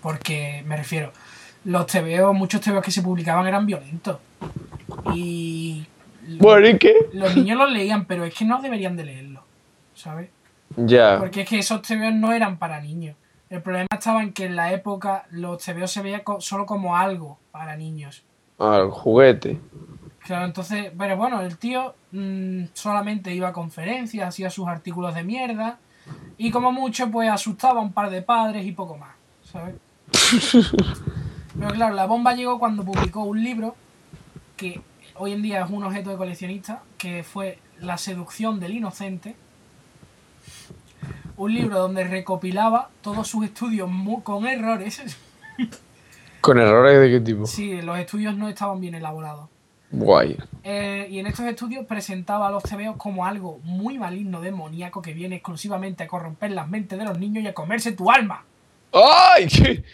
Porque, me refiero, los TVOs, muchos TVOs que se publicaban eran violentos. Y Bueno, ¿y qué? los niños los leían, pero es que no deberían de leerlo. ¿Sabes? Ya, Porque es que esos TVOs no eran para niños. El problema estaba en que en la época los TVOs se veían solo como algo para niños. al juguete. Claro, entonces, pero bueno, el tío mm, solamente iba a conferencias, hacía sus artículos de mierda y como mucho pues asustaba a un par de padres y poco más, ¿sabes? Pero claro, la bomba llegó cuando publicó un libro que hoy en día es un objeto de coleccionista, que fue La seducción del inocente. Un libro donde recopilaba todos sus estudios con errores. ¿Con errores de qué tipo? Sí, los estudios no estaban bien elaborados. Guay. Eh, y en estos estudios presentaba a los TVOs como algo muy maligno, demoníaco, que viene exclusivamente a corromper las mentes de los niños y a comerse tu alma. ¡Ay! ¿Qué?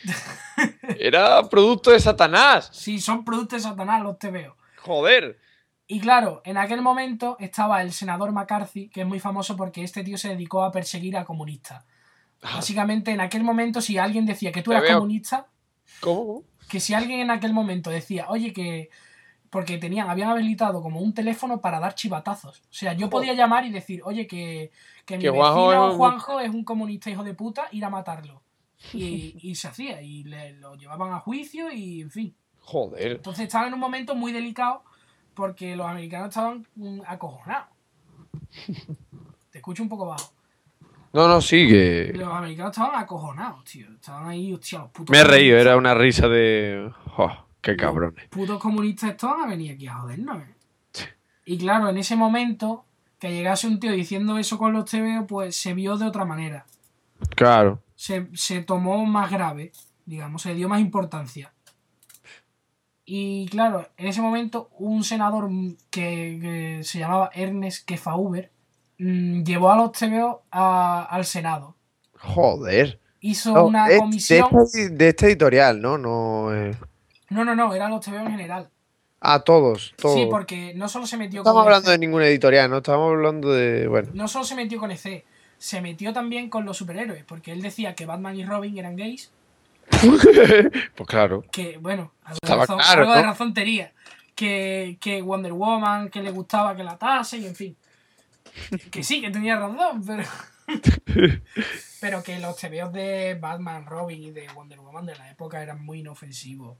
Era producto de Satanás. Sí, son productos de Satanás los TVOs. Joder. Y claro, en aquel momento estaba el senador McCarthy, que es muy famoso porque este tío se dedicó a perseguir a comunistas. Básicamente, en aquel momento, si alguien decía que tú eras comunista, ¿Cómo? que si alguien en aquel momento decía, oye, que. Porque tenían, habían habilitado como un teléfono para dar chivatazos. O sea, yo podía llamar y decir, oye, que, que mi Que vecino Juanjo es un comunista hijo de puta, ir a matarlo. Y, y se hacía, y le, lo llevaban a juicio y en fin. Joder. Entonces estaba en un momento muy delicado porque los americanos estaban mm, acojonados. Te escucho un poco bajo. No, no, sí, que. Los americanos estaban acojonados, tío. Estaban ahí, hostia, los putos. Me he reído, era una risa de. Oh, qué cabrones. Putos comunistas estos van a venir aquí a jodernos. ¿eh? Y claro, en ese momento, que llegase un tío diciendo eso con los TVO, pues se vio de otra manera. Claro. se, se tomó más grave, digamos, se dio más importancia. Y claro, en ese momento un senador que, que se llamaba Ernest Kefauver mm, llevó a los TVO a- al Senado. Joder. Hizo No, una de comisión... de este editorial, ¿no? No. eh. No, no, no, eran los TVO en general. Ah, todos, todos. Sí, porque no solo se metió No estamos con hablando EC, de ninguna editorial, no estamos hablando de. Bueno. no solo se metió con EC, se metió también con los superhéroes, porque él decía que Batman y Robin eran gays pues claro. que, bueno, algo, de Estaba razón, claro, algo de ¿no? razón tenía. Que, que Wonder Woman, que le gustaba que la atase y en fin. Que sí, que tenía razón, pero. pero que los TVOs de Batman, Robin y de Wonder Woman de la época eran muy inofensivos.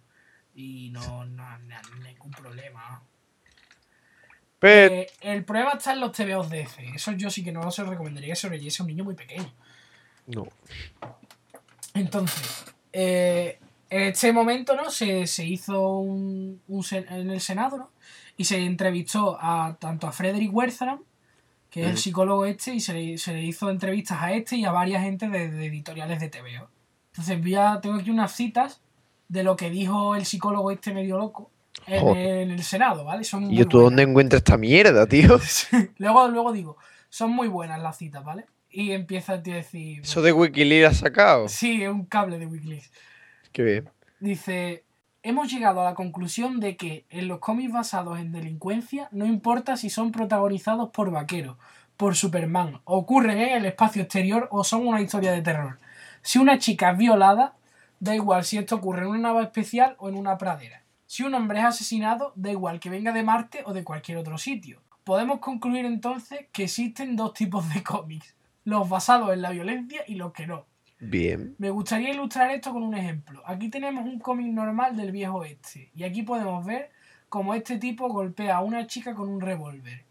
Y no, no, no- ningún problema. Pero. Eh, el problema está en los TVOs de F. Eso yo sí que no se lo recomendaría que se lo leyese a un niño muy pequeño. No. Entonces, eh, en este momento, ¿no? Se, se hizo un, un en el Senado, ¿no? Y se entrevistó a tanto a Frederick Wertham, que es el psicólogo este, y se le, se le hizo entrevistas a este y a varias gente de, de editoriales de TVO. Entonces, voy a- tengo aquí unas citas de lo que dijo el psicólogo este medio loco en, Joder. en el Senado, ¿vale? Son ¿Y yo tú buenas. dónde encuentras esta mierda, tío? luego, luego digo, son muy buenas las citas, ¿vale? Y empieza a decir... Eso de Wikileaks has sacado. Sí, es un cable de Wikileaks. Qué bien. Dice, hemos llegado a la conclusión de que en los cómics basados en delincuencia no importa si son protagonizados por vaqueros, por Superman, ocurren en el espacio exterior o son una historia de terror. Si una chica es violada, da igual si esto ocurre en una nave especial o en una pradera. Si un hombre es asesinado, da igual que venga de Marte o de cualquier otro sitio. Podemos concluir entonces que existen dos tipos de cómics, los basados en la violencia y los que no. Bien. Me gustaría ilustrar esto con un ejemplo. Aquí tenemos un cómic normal del viejo oeste. Y aquí podemos ver cómo este tipo golpea a una chica con un revólver.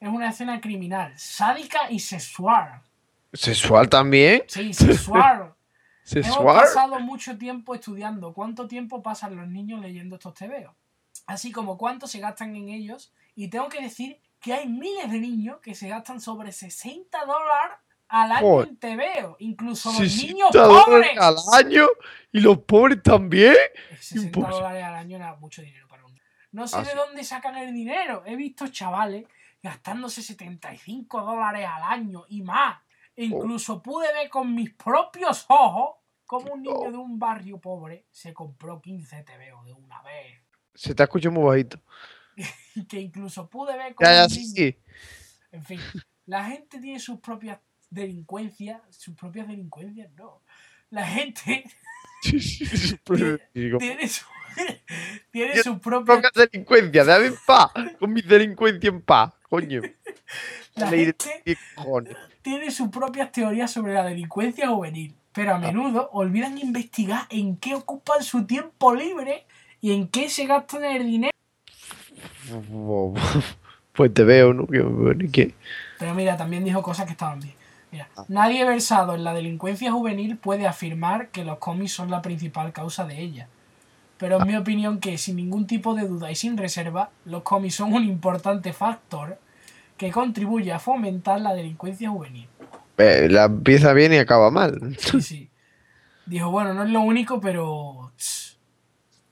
Es una escena criminal, sádica y sexual. ¿Sexual también? Sí, sexual. Hemos pasado mucho tiempo estudiando cuánto tiempo pasan los niños leyendo estos tebeos. Así como cuánto se gastan en ellos. Y tengo que decir que hay miles de niños que se gastan sobre 60 dólares al año Joder. en tebeo. Incluso los 60 niños pobres. al año y los pobres también. 60 Imposible. dólares al año era mucho dinero para un niño. No sé Ah, de sí. dónde sacan el dinero. He visto chavales gastándose 75 dólares al año y más. E incluso pude ver con mis propios ojos cómo un niño Oh. de un barrio pobre se compró 15 TVO de una vez. Se te escucha muy bajito. Que incluso pude ver cómo Ya, ya, un sí, niño- sí. En fin, la gente tiene sus propias delincuencias. Sus propias delincuencias, no. La gente tiene, su- tiene Yo- sus propias Poca delincuencia, déjame en paz. Con mi delincuencia en paz, coño. La de- gente tiene sus propias teorías sobre la delincuencia juvenil, pero Ah. a menudo olvidan investigar en qué ocupan su tiempo libre y en qué se gastan el dinero. Pues te veo, ¿no? Que, bueno, ¿y qué? Pero mira, también dijo cosas que estaban bien. Mira, Ah. nadie versado en la delincuencia juvenil puede afirmar que los cómics son la principal causa de ella. Pero Ah. es mi opinión que sin ningún tipo de duda y sin reserva, los cómics son un importante factor que contribuye a fomentar la delincuencia juvenil. Eh, la empieza bien y acaba mal. Sí, sí. Dijo, bueno, no es lo único, pero tss,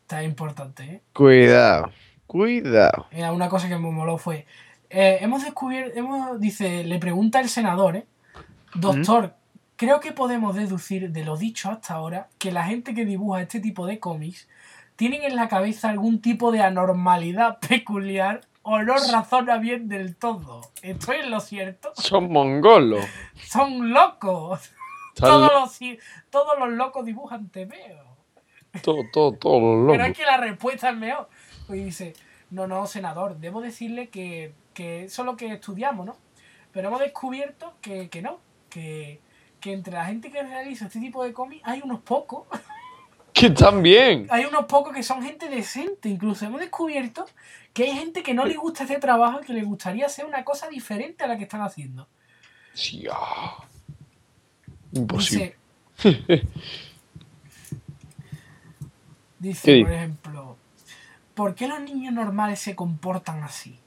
está importante, ¿eh? Cuidado. Cuidado. Una cosa que me moló fue. eh, hemos descubierto. Hemos, dice, le pregunta el senador, ¿eh? Doctor, creo que podemos deducir de lo dicho hasta ahora que la gente que dibuja este tipo de cómics tienen en la cabeza algún tipo de anormalidad peculiar o no razona bien del todo. ¿Estoy en lo cierto? Son mongolos. Son locos. Todos lo- los, todos los locos dibujan TVO. todo, todo, todos los Pero es locos. que la respuesta es mejor. Y dice, no, no, senador, debo decirle que, que eso es lo que estudiamos, ¿no? Pero hemos descubierto que, que no, que, que entre la gente que realiza este tipo de cómics hay unos pocos, Que están bien. hay unos pocos que son gente decente. Incluso hemos descubierto que hay gente que no le gusta este trabajo y que le gustaría hacer una cosa diferente a la que están haciendo. Sí, ah. Imposible. Dice, por ejemplo, ¿por qué los niños normales se comportan así?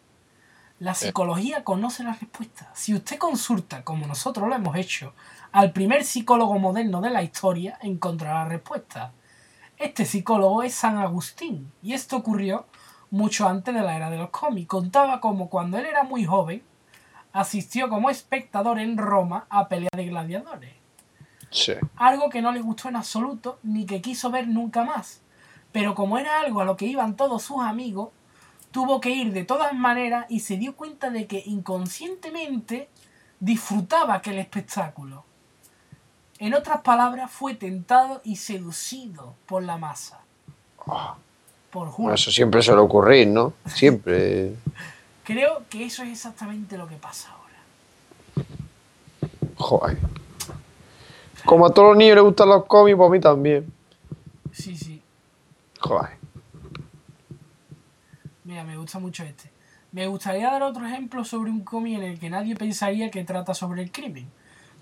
La psicología conoce la respuesta. Si usted consulta, como nosotros lo hemos hecho, al primer psicólogo moderno de la historia, encontrará la respuesta. Este psicólogo es San Agustín, y esto ocurrió mucho antes de la era de los cómics. Contaba como cuando él era muy joven, asistió como espectador en Roma a peleas de gladiadores Sí. algo que no le gustó en absoluto ni que quiso ver nunca más. Pero como era algo a lo que iban todos sus amigos, tuvo que ir de todas maneras y se dio cuenta de que inconscientemente disfrutaba aquel espectáculo. En otras palabras, fue tentado y seducido por la masa. Por Bueno, Hulk. eso siempre suele ocurrir, ¿no? Siempre. Creo que eso es exactamente lo que pasa ahora. Joder. Como a todos los niños les gustan los cómics, pues a mí también. Sí, sí. Joder. Mira, me gusta mucho este. Me gustaría dar otro ejemplo sobre un cómic en el que nadie pensaría que trata sobre el crimen.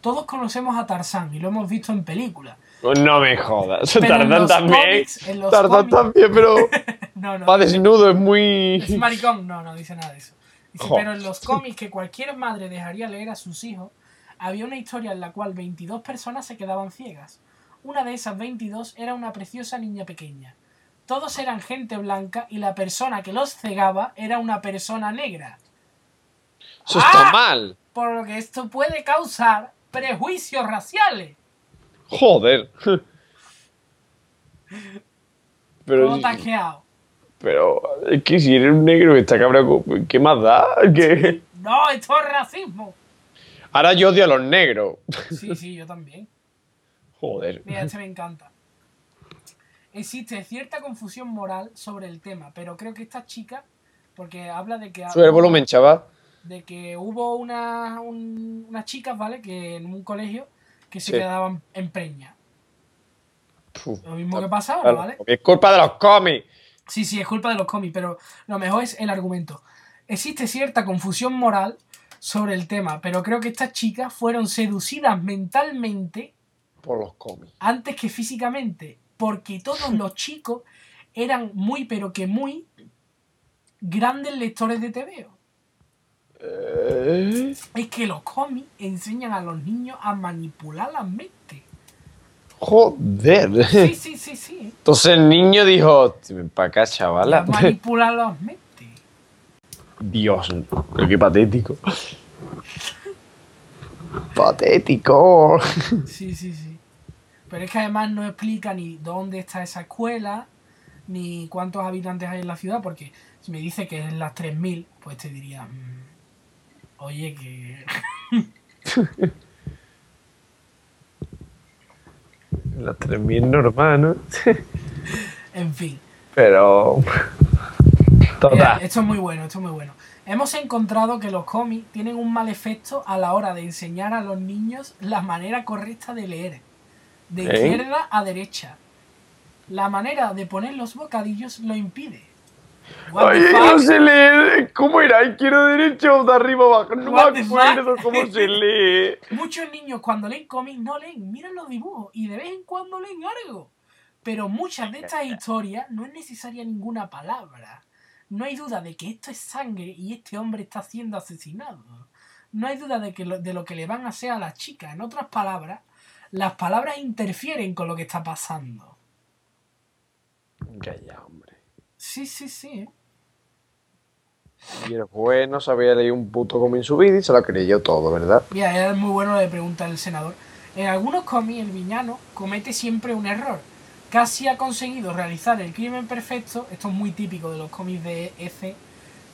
Todos conocemos a Tarzán y lo hemos visto en películas. Pues no me jodas. Tarzán también. Tarzán también, pero No, no. va desnudo, es Es muy. maricón. No, no dice nada de eso. Dice, pero en los cómics que cualquier madre dejaría leer a sus hijos, había una historia en la cual 22 personas se quedaban ciegas. Una de esas 22 era una preciosa niña pequeña. Todos eran gente blanca y la persona que los cegaba era una persona negra. Eso está ¡Ah! mal. por lo que esto puede causar prejuicios raciales. Joder. Pero, ¿Cómo te has quedado? pero es que si eres un negro está con- ¿qué más da? ¿Qué? No, esto es racismo. Ahora yo odio a los negros. Sí, sí, yo también. Joder. Mira, este me encanta. Existe cierta confusión moral sobre el tema, pero creo que esta chica, porque habla de que, Sube el volumen, chaval. De que hubo una, un- unas chicas, ¿vale? Que en un colegio que se Sí. quedaban en preña. Lo mismo que pasa ahora, claro, ¿vale? Es culpa de los cómics. Sí, sí, es culpa de los cómics, pero lo mejor es el argumento. Existe cierta confusión moral sobre el tema, pero creo que estas chicas fueron seducidas mentalmente Por los cómics. antes que físicamente, porque todos los chicos eran muy, pero que muy grandes lectores de TVO. Eh, Es que los cómics enseñan a los niños a manipular las mentes. Joder. Sí, sí, sí, sí. Entonces el niño dijo, para acá, chavala. manipular las mentes. Dios, qué patético. patético. Sí, sí, sí. Pero es que además no explica ni dónde está esa escuela, ni cuántos habitantes hay en la ciudad, porque si me dice que es las 3000, pues te diría, mm, oye, que... Las 3000 normal, ¿no? en fin. Pero. Total. esto es muy bueno, esto es muy bueno. Hemos encontrado que los cómics tienen un mal efecto a la hora de enseñar a los niños la manera correcta de leer. De ¿Eh? izquierda a derecha. La manera de poner los bocadillos lo impide. Ay, no sé leer. ¿Cómo era? Izquierdo, derecho, de arriba abajo. No What me the acuerdo fuck? cómo se lee. Muchos niños cuando leen cómics no leen, miran los dibujos y de vez en cuando leen algo. Pero muchas de estas historias no es necesaria ninguna palabra. No hay duda de que esto es sangre y este hombre está siendo asesinado. No hay duda de, que lo, de lo que le van a hacer a las chicas. En otras palabras, las palabras interfieren con lo que está pasando. Ya, ya, hombre. Sí, sí, sí. Y el juez no sabía leer un puto cómic en su vida y se lo creyó todo, ¿verdad? Mira, es muy bueno le pregunta el senador. En algunos cómics el villano comete siempre un error. Casi ha conseguido realizar el crimen perfecto, esto es muy típico de los cómics de EC,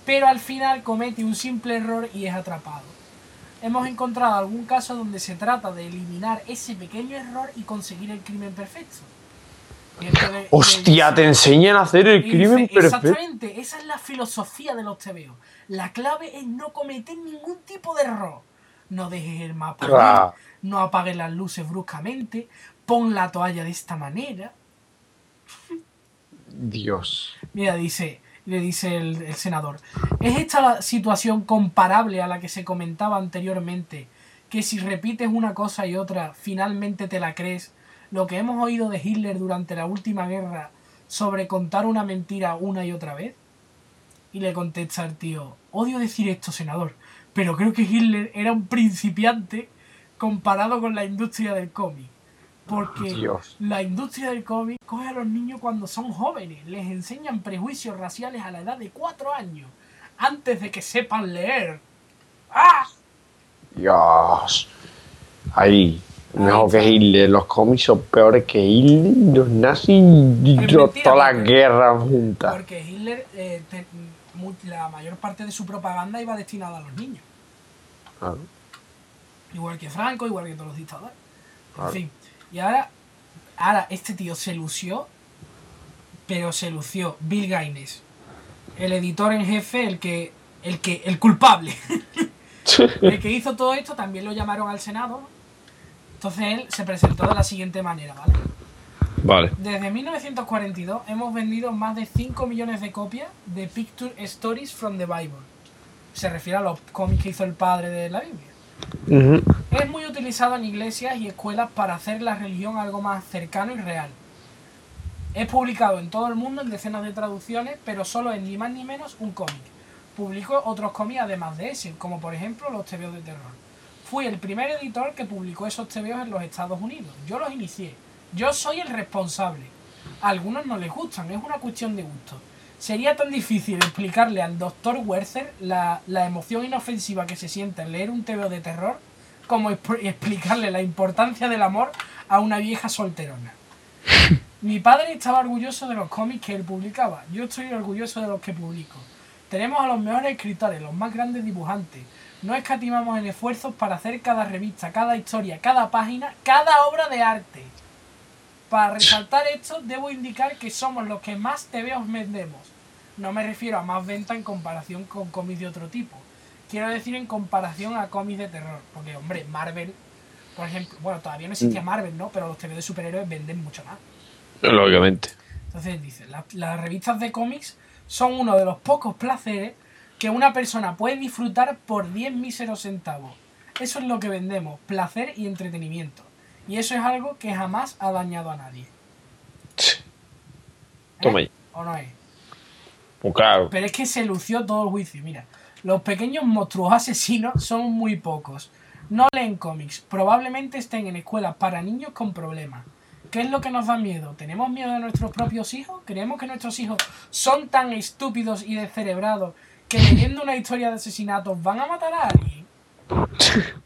pero al final comete un simple error y es atrapado. Hemos encontrado algún caso donde se trata de eliminar ese pequeño error y conseguir el crimen perfecto. ¡Hostia! Te enseñan a hacer el crimen perfecto. Exactamente, esa es la filosofía de los TVO. La clave es no cometer ningún tipo de error. No dejes el mapa, Claro. no apagues las luces bruscamente, pon la toalla de esta manera. Dios. Mira, dice, le dice el, el senador, ¿es esta la situación comparable a la que se comentaba anteriormente? Que si repites una cosa y otra, finalmente te la crees. Lo que hemos oído de Hitler durante la última guerra sobre contar una mentira una y otra vez. Y le contesta el tío, odio decir esto, senador, pero creo que Hitler era un principiante comparado con la industria del cómic. Porque Dios. la industria del cómic coge a los niños cuando son jóvenes, les enseñan prejuicios raciales a la edad de 4 años, antes de que sepan leer. ¡Ah! Dios. Ahí. Mejor que Hitler. Los cómics son peores que Hitler, los nazis y mentira, todas las guerras juntas. Porque Hitler, eh, te- la mayor parte de su propaganda iba destinada a los niños. Claro. Igual que Franco, igual que todos los dictadores. En Claro. fin. Y ahora, ahora este tío se lució, pero se lució Bill Gaines, el editor en jefe, el que, el que, el culpable, el que hizo todo esto, también lo llamaron al Senado. ¿no? Entonces él se presentó de la siguiente manera, ¿vale? Vale. Desde 1942 hemos vendido más de 5 millones de copias de Picture Stories from the Bible. Se refiere a los cómics que hizo el padre de la Biblia. Es muy utilizado en iglesias y escuelas para hacer la religión algo más cercano y real. Es publicado en todo el mundo en decenas de traducciones, pero solo es ni más ni menos un cómic. Publicó otros cómics además de ese, como por ejemplo los TVOs de terror. Fui el primer editor que publicó esos TVOs en los Estados Unidos. Yo los inicié. Yo soy el responsable. A algunos no les gustan, es una cuestión de gusto. Sería tan difícil explicarle al doctor Werther la, la emoción inofensiva que se siente al leer un TVO de terror como explicarle la importancia del amor a una vieja solterona. Mi padre estaba orgulloso de los cómics que él publicaba. Yo estoy orgulloso de los que publico. Tenemos a los mejores escritores, los más grandes dibujantes. No escatimamos en esfuerzos para hacer cada revista, cada historia, cada página, cada obra de arte. Para resaltar esto, debo indicar que somos los que más TVOs vendemos. No me refiero a más venta en comparación con cómics de otro tipo. Quiero decir en comparación a cómics de terror. Porque, hombre, Marvel, por ejemplo, bueno, todavía no existía Marvel, ¿no? Pero los TVOs de superhéroes venden mucho más. Lógicamente. Entonces dice, "La- las revistas de cómics son uno de los pocos placeres que una persona puede disfrutar por 10 míseros centavos. Eso es lo que vendemos, placer y entretenimiento. Y eso es algo que jamás ha dañado a nadie. ¿Eh? Toma ahí. ¿O no es? Pues claro. Pero es que se lució todo el juicio. Mira, los pequeños monstruos asesinos son muy pocos. No leen cómics. Probablemente estén en escuelas para niños con problemas. ¿Qué es lo que nos da miedo? ¿Tenemos miedo de nuestros propios hijos? ¿Creemos que nuestros hijos son tan estúpidos y descerebrados que leyendo una historia de asesinatos van a matar a alguien?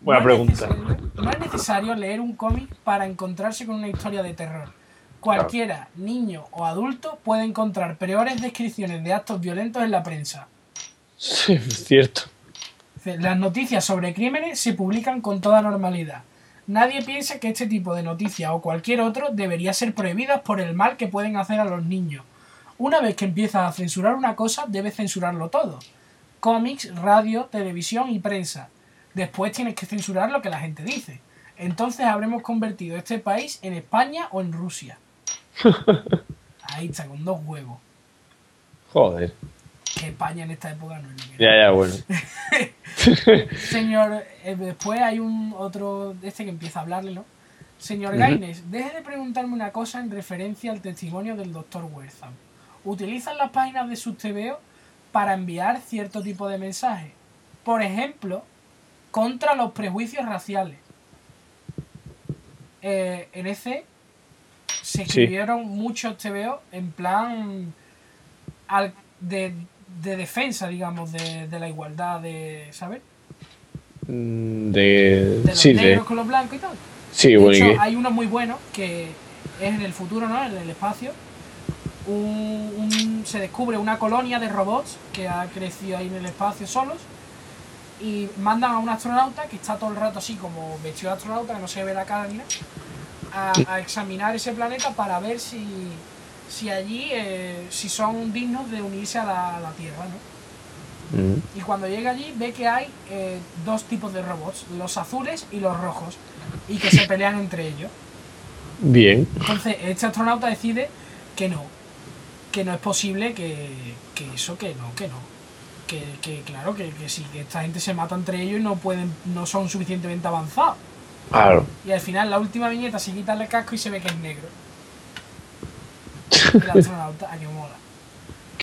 Buena no es pregunta. necesario- no es necesario leer un cómic para encontrarse con una historia de terror. Cualquiera, niño o adulto, puede encontrar peores descripciones de actos violentos en la prensa. Sí, es cierto. Las noticias sobre crímenes se publican con toda normalidad. Nadie piensa que este tipo de noticias o cualquier otro debería ser prohibidas por el mal que pueden hacer a los niños. Una vez que empiezas a censurar una cosa, debes censurarlo todo. Cómics, radio, televisión y prensa. Después tienes que censurar lo que la gente dice. Entonces habremos convertido este país en España o en Rusia. Ahí está, con dos huevos. Joder. Que España en esta época no es lo que Ya, ya, bueno. Señor, eh, después hay un otro de este que empieza a hablarle, ¿no? Señor Ujú. Gaines, deje de preguntarme una cosa en referencia al testimonio del doctor Wertham. ¿Utilizan las páginas de sus TVO para enviar cierto tipo de mensajes? Por ejemplo, contra los prejuicios raciales. Eh, en ese se Sí. escribieron muchos TVO en plan al- de de defensa, digamos, de, de la igualdad de, ¿sabes? Mm, De. De los Sí, negros con los blancos y tal. Sí, De bueno, hecho, hay uno muy bueno que es en el futuro, ¿no? En el espacio. Un- un- se descubre una colonia de robots que ha crecido ahí en el espacio solos. Y mandan a un astronauta que está todo el rato así como vestido de astronauta, que no se ve la cara ni nada, a, a examinar ese planeta para ver si, si allí, eh, si son dignos de unirse a la, a la Tierra, ¿no? Mm. Y cuando llega allí ve que hay eh, dos tipos de robots, los azules y los rojos, y que se pelean entre ellos. Bien. Entonces este astronauta decide que no, que no es posible que, que eso, que no, que no. Que, que claro, que, que sí, que esta gente se mata entre ellos y no pueden, no son suficientemente avanzados. Claro. Y al final la última viñeta se quita el casco y se ve que es negro. El astronauta, a que mola.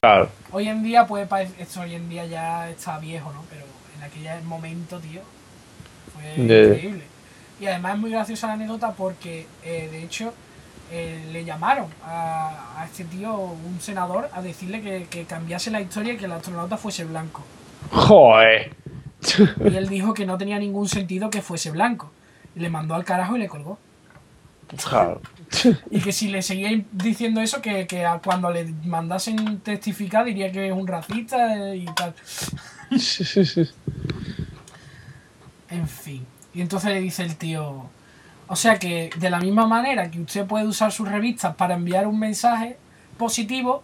Claro. Hoy en día parecer, esto hoy en día ya está viejo, ¿no? Pero en aquel momento, tío, fue increíble. Y además es muy graciosa la anécdota porque, eh, de hecho, eh, le llamaron a, a este tío, un senador, a decirle que, que cambiase la historia y que el astronauta fuese blanco. Joder. Y él dijo que no tenía ningún sentido que fuese blanco. Le mandó al carajo y le colgó. Y que si le seguía diciendo eso, que, que a- cuando le mandasen testificar diría que es un racista y tal. En fin. Y entonces le dice el tío. O sea que de la misma manera que usted puede usar sus revistas para enviar un mensaje positivo,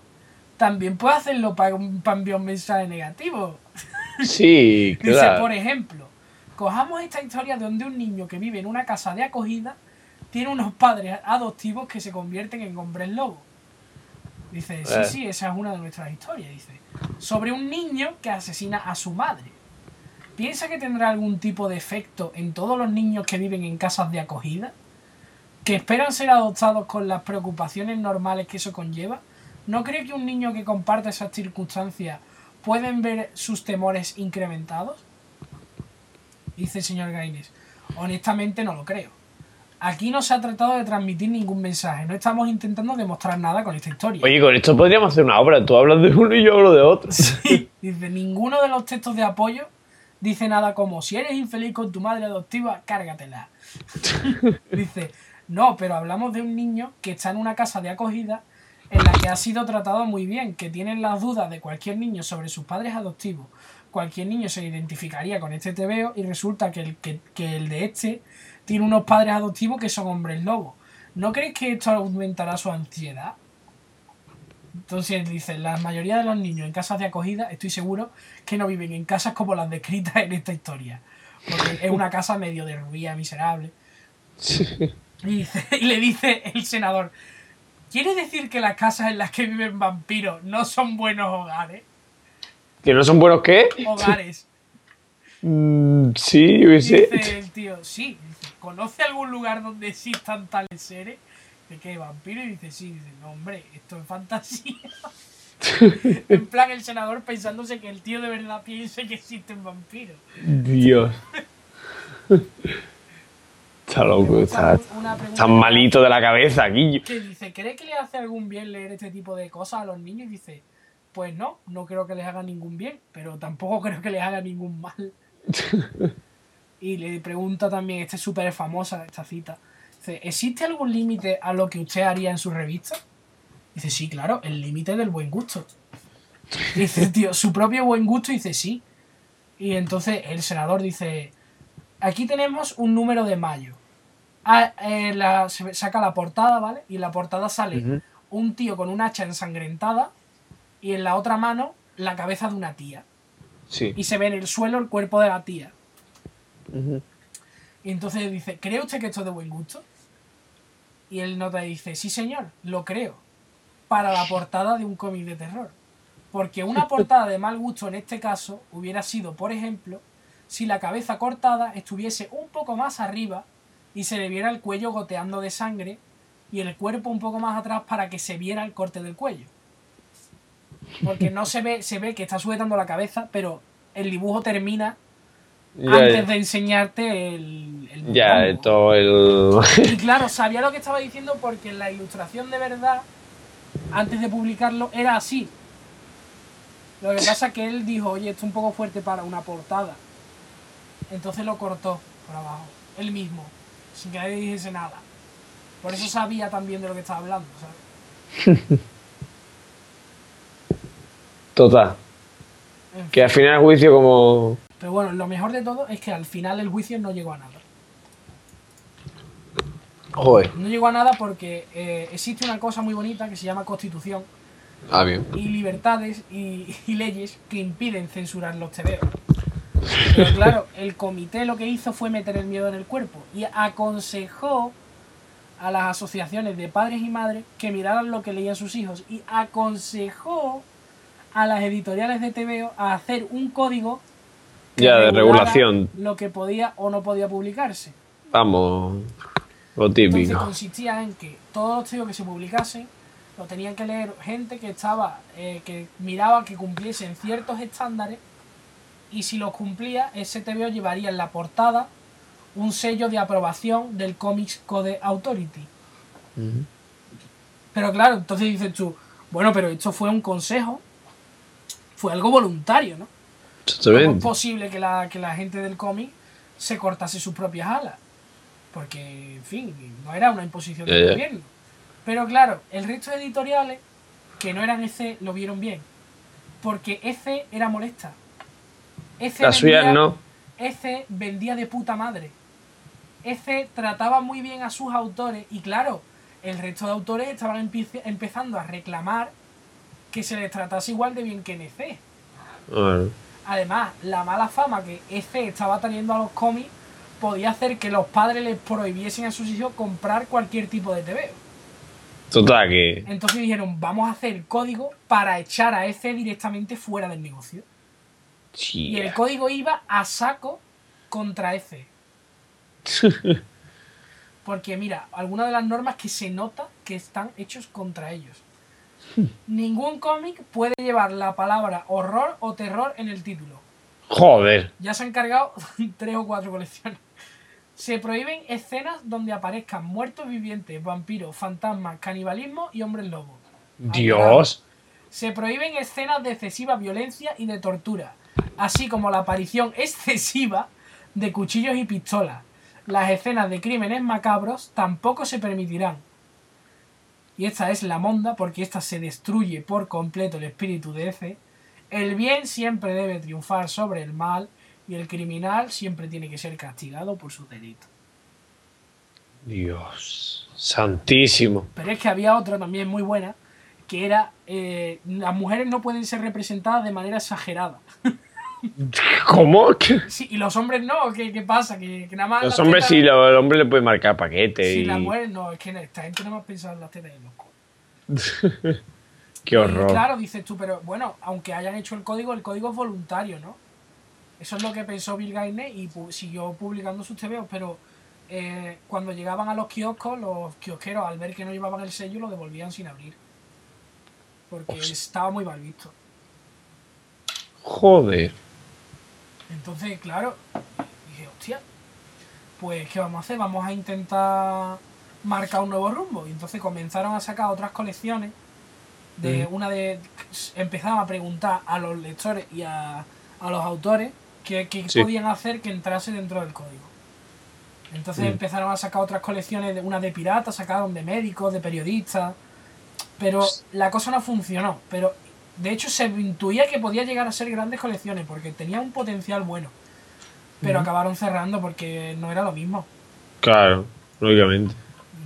también puede hacerlo para, un- para enviar un mensaje negativo. Sí, Dice, claro. por ejemplo, cojamos esta historia donde un niño que vive en una casa de acogida tiene unos padres adoptivos que se convierten en hombres lobo. Dice, sí, Eh. sí, esa es una de nuestras historias. Dice, sobre un niño que asesina a su madre. ¿Piensa que tendrá algún tipo de efecto en todos los niños que viven en casas de acogida? ¿Que esperan ser adoptados con las preocupaciones normales que eso conlleva? ¿No cree que un niño que comparta esas circunstancias pueden ver sus temores incrementados? Dice el señor Gaines. Honestamente no lo creo. Aquí no se ha tratado de transmitir ningún mensaje. No estamos intentando demostrar nada con esta historia. Oye, con esto podríamos hacer una obra. Tú hablas de uno y yo hablo de otro. Dice, ninguno de los textos de apoyo dice nada como, si eres infeliz con tu madre adoptiva, cárgatela. dice, no, pero hablamos de un niño que está en una casa de acogida en la que ha sido tratado muy bien, que tienen las dudas de cualquier niño sobre sus padres adoptivos. Cualquier niño se identificaría con este TVO y resulta que el, que, que el de este tiene unos padres adoptivos que son hombres lobos. ¿No crees que esto aumentará su ansiedad? Entonces dice, la mayoría de los niños en casas de acogida, estoy seguro que no viven en casas como las descritas en esta historia. Porque es una casa medio derruida, miserable. Y, dice- y le dice el senador, ¿quiere decir que las casas en las que viven vampiros no son buenos hogares? ¿Que no son buenos qué? Hogares. Mm, sí, yo sé. dice el tío, sí. Dice, ¿Conoce algún lugar donde existan tales seres? ¿De qué? ¿Vampiro? Y dice, sí. Dice, no, hombre, esto es fantasía. en plan, el senador pensándose que el tío de verdad piense que existen vampiros. Dios. Está loco, está, está malito de la cabeza, Guillo. que dice, ¿cree que le hace algún bien leer este tipo de cosas a los niños? Y dice, pues no, no creo que les haga ningún bien, pero tampoco creo que les haga ningún mal. y le pregunta también, esta es súper famosa esta cita, dice, ¿existe algún límite a lo que usted haría en su revista? Dice, sí, claro, el límite del buen gusto. Dice, tío, su propio buen gusto, dice, sí. Y entonces el senador dice, aquí tenemos un número de mayo. Ah, eh, la- se saca la portada, ¿vale? Y en la portada sale un tío con un hacha ensangrentada y en la otra mano la cabeza de una tía. Sí. Y se ve en el suelo el cuerpo de la tía. Y entonces dice, ¿cree usted que esto es de buen gusto? Y el nota dice, sí señor, lo creo. Para la portada de un cómic de terror. Porque una portada de mal gusto en este caso hubiera sido, por ejemplo, si la cabeza cortada estuviese un poco más arriba y se le viera el cuello goteando de sangre y el cuerpo un poco más atrás para que se viera el corte del cuello. Porque no se ve, se ve que está sujetando la cabeza, pero el dibujo termina Ya, antes de enseñarte el, el ya, mondongo. todo el. Y claro, sabía lo que estaba diciendo porque la ilustración de verdad, antes de publicarlo, era así. Lo que pasa es que él dijo, oye, esto es un poco fuerte para una portada. Entonces lo cortó por abajo, él mismo, sin que nadie dijese nada. Por eso sabía también de lo que estaba hablando, ¿sabes? Total. En fin. Que al final el juicio como... Pero bueno, lo mejor de todo es que al final el juicio no llegó a nada. Joder. No llegó a nada porque eh, existe una cosa muy bonita que se llama constitución Ah, bien. y libertades y, y leyes que impiden censurar los TVO. Pero claro, el comité lo que hizo fue meter el miedo en el cuerpo y aconsejó a las asociaciones de padres y madres que miraran lo que leían sus hijos y aconsejó a las editoriales de TVO a hacer un código Ya, de regulación. lo que podía o no podía publicarse. Vamos, lo Entonces típico. consistía en que todos los TVO que se publicasen lo tenían que leer gente que estaba, eh, que miraba que cumpliesen ciertos estándares y si los cumplía, ese TVO llevaría en la portada un sello de aprobación del Comics Code Authority. Pero claro, entonces dices tú, bueno, pero esto fue un consejo, fue algo voluntario, ¿no? ¿Cómo es posible que la, que la gente del cómic se cortase sus propias alas? Porque, en fin, no era una imposición del gobierno. Pero claro, el resto de editoriales que no eran EC lo vieron bien. Porque EC era molesta. EC vendía- no. EC vendía de puta madre. EC trataba muy bien a sus autores y claro, el resto de autores estaban empiece- empezando a reclamar que se les tratase igual de bien que en EC. Bueno, Además, la mala fama que EC estaba teniendo a los cómics podía hacer que los padres les prohibiesen a sus hijos comprar cualquier tipo de TV. total que... Entonces dijeron, vamos a hacer código para echar a EC directamente fuera del negocio. Y el código iba a saco contra EC. Porque mira, algunas de las normas que se nota que están hechos contra ellos. Ningún cómic puede llevar la palabra horror o terror en el título. Joder. Ya se han cargado tres o cuatro colecciones. Se prohíben escenas donde aparezcan muertos vivientes, vampiros, fantasmas, canibalismo y hombres lobos. Dios. Se prohíben escenas de excesiva violencia y de tortura, así como la aparición excesiva de cuchillos y pistolas. Las escenas de crímenes macabros tampoco se permitirán. Y esta es la monda porque esta se destruye por completo el espíritu de Efe. El bien siempre debe triunfar sobre el mal y el criminal siempre tiene que ser castigado por sus delitos. Dios. Santísimo. Pero es que había otra también muy buena, que era eh, las mujeres no pueden ser representadas de manera exagerada. ¿Cómo? ¿Qué? Sí, y los hombres no, ¿qué, qué pasa? Que, que nada más. Los hombres sí, el hombre le puede marcar paquete Sí, y... las mujeres no, es que esta gente no más pensado en las tetas los cojones. Qué Y horror. claro, dices tú, pero bueno, aunque hayan hecho el código, el código es voluntario, ¿no? Eso es lo que pensó Bill Gaines y pu- siguió publicando sus TVOs, pero eh, cuando llegaban a los kioscos, los kiosqueros al ver que no llevaban el sello lo devolvían sin abrir. Porque Hostia. estaba muy mal visto. Joder. Entonces, claro, dije, hostia, pues ¿qué vamos a hacer? Vamos a intentar marcar un nuevo rumbo. Y entonces comenzaron a sacar otras colecciones. De una de. Empezaron a preguntar a los lectores y a, a los autores qué, qué Sí. podían hacer que entrase dentro del código. Entonces Mm. empezaron a sacar otras colecciones, de, una de piratas, sacaron de médicos, de periodistas. Pero la cosa no funcionó. Pero de hecho se intuía que podía llegar a ser grandes colecciones porque tenía un potencial bueno. Pero acabaron cerrando porque no era lo mismo. Claro, lógicamente.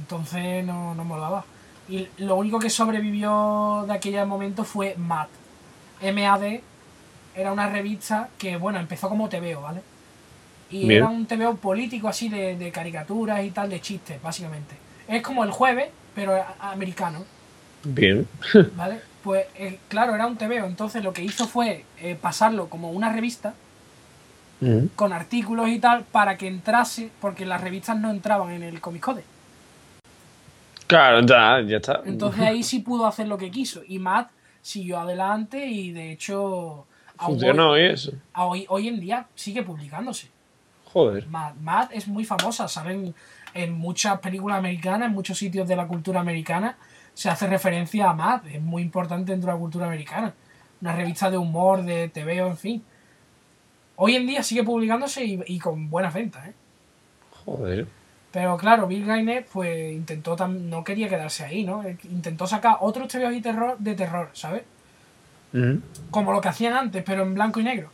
Entonces no, no molaba. Y lo único que sobrevivió de aquel momento fue MAD. MAD era una revista que, bueno, empezó como TVO, ¿vale? Y Bien. era un TVO político así de, de caricaturas y tal, de chistes, básicamente. Es como el jueves, pero americano. Bien. ¿Vale? Pues eh, claro, era un TVO, entonces lo que hizo fue eh, pasarlo como una revista Mm. con artículos y tal para que entrase, porque las revistas no entraban en el Comic Code. Claro, ya, ya está. Entonces ahí sí pudo hacer lo que quiso. Y Matt siguió adelante y de hecho Funcionó hoy, y eso. hoy, hoy en día sigue publicándose. Joder. Matt, Matt es muy famosa, saben en muchas películas americanas, en muchos sitios de la cultura americana se hace referencia a Matt, es muy importante dentro de la cultura americana. una revista de humor, de TVO, en fin. Hoy en día sigue publicándose y, y con buenas ventas, ¿eh? Joder. Pero claro, Bill Gaines pues intentó no quería quedarse ahí, ¿no? Él Intentó sacar otros TVOs y terror de terror, ¿sabes? Ujú. Como lo que hacían antes, pero en blanco y negro.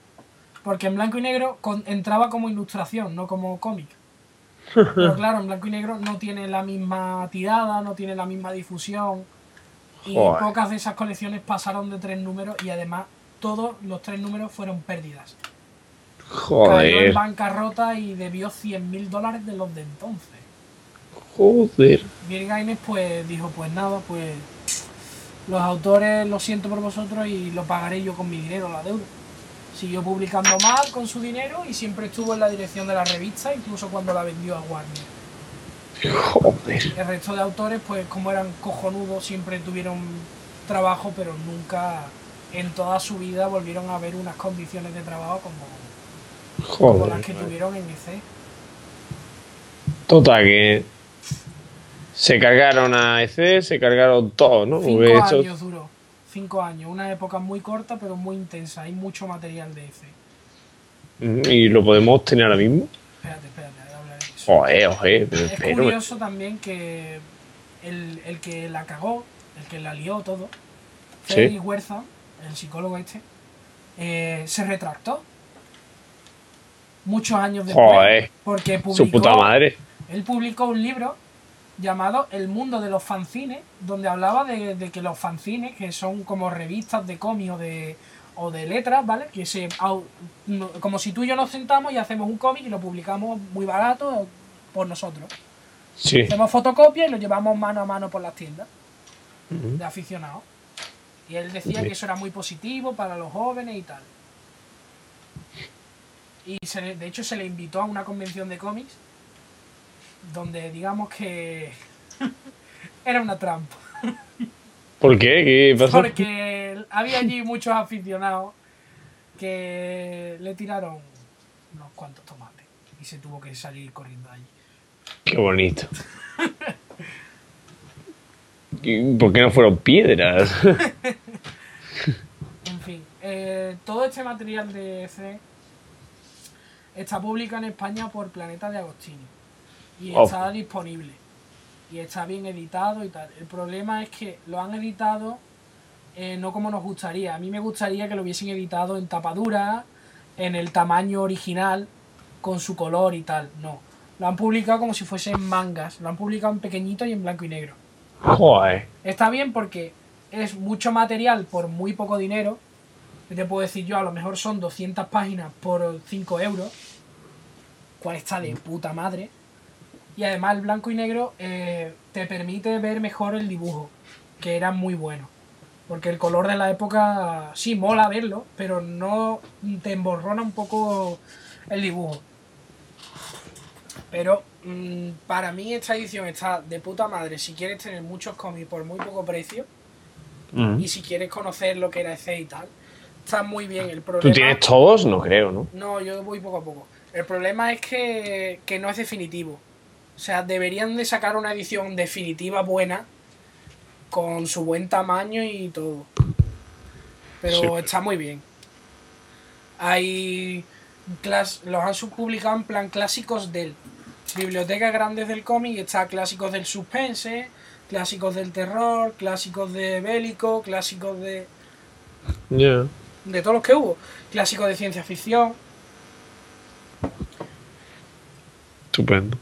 Porque en blanco y negro con- entraba como ilustración, no como cómic. Pero claro, en blanco y negro no tiene la misma tirada, no tiene la misma difusión. Y Joder. pocas de esas colecciones pasaron de tres números y además todos los tres números fueron pérdidas. Cayó en Joder. bancarrota y debió 100 mil dólares de los de entonces. Joder. Bill Gaines pues dijo, pues nada, pues los autores lo siento por vosotros y lo pagaré yo con mi dinero, la deuda. Siguió publicando mal con su dinero y siempre estuvo en la dirección de la revista, incluso cuando la vendió a Warner. Joder. El resto de autores, pues como eran cojonudos, siempre tuvieron trabajo, pero nunca en toda su vida volvieron a ver unas condiciones de trabajo como, como las que Joder. tuvieron en EC. Total, que se cargaron a EC, se cargaron todo, ¿no? Cinco años duró. Cinco años. Una época muy corta, pero muy intensa. Hay mucho material de EC. Ujú, Y lo podemos obtener ahora mismo. Espérate, espérate, hablaré de eso. Joder, pero Es curioso también que el, el que la cagó, el que la lió todo, Sí. Freddy Huerza, el psicólogo este, eh, se retractó. Muchos años después. Joder, Porque publicó, su puta madre. él publicó un libro llamado El mundo de los fanzines, donde hablaba de, de que los fanzines, que son como revistas de cómics o de, o de letras, ¿vale? Que se como si tú y yo nos sentamos y hacemos un cómic y lo publicamos muy barato por nosotros. Sí. Hacemos fotocopia y lo llevamos mano a mano por las tiendas de aficionados. Y él decía Sí. que eso era muy positivo para los jóvenes y tal. Y se de hecho se le invitó a una convención de cómics donde digamos que era una trampa. ¿Por qué? ¿Qué pasó? Porque había allí muchos aficionados que le tiraron unos cuantos tomates y se tuvo que salir corriendo allí. Qué bonito. ¿Y ¿Por qué no fueron piedras? En fin, eh, todo este material de EC está publicado en España por Planeta de Agostini y Oh. está disponible y está bien editado y tal. El problema es que lo han editado eh, no como nos gustaría. A mí me gustaría que lo hubiesen editado en tapadura, en el tamaño original, con su color y tal. No, lo han publicado como si fuesen mangas. Lo han publicado en pequeñito y en blanco y negro. Joder. Está bien porque es mucho material por muy poco dinero. ¿Qué te puedo decir yo? A lo mejor son 200 páginas por 5 euros. Cual está de puta madre. Y además el blanco y negro eh, te permite ver mejor el dibujo, que era muy bueno. Porque el color de la época sí mola verlo, pero no te emborrona un poco el dibujo. Pero mm, para mí esta edición está de puta madre si quieres tener muchos cómics por muy poco precio y si quieres conocer lo que era EC y tal. Está muy bien. El ¿Tú problema... tienes todos? No creo, ¿no? No, yo voy poco a poco. El problema es que, que no es definitivo. O sea, deberían de sacar una edición definitiva buena con su buen tamaño y todo. Pero Sí. está muy bien. Hay clas los han subpublicado en plan clásicos del bibliotecas grandes del cómic, está clásicos del suspense, clásicos del terror, clásicos de bélico, clásicos de Ya. de todos los que hubo, clásicos de ciencia ficción. Estupendo.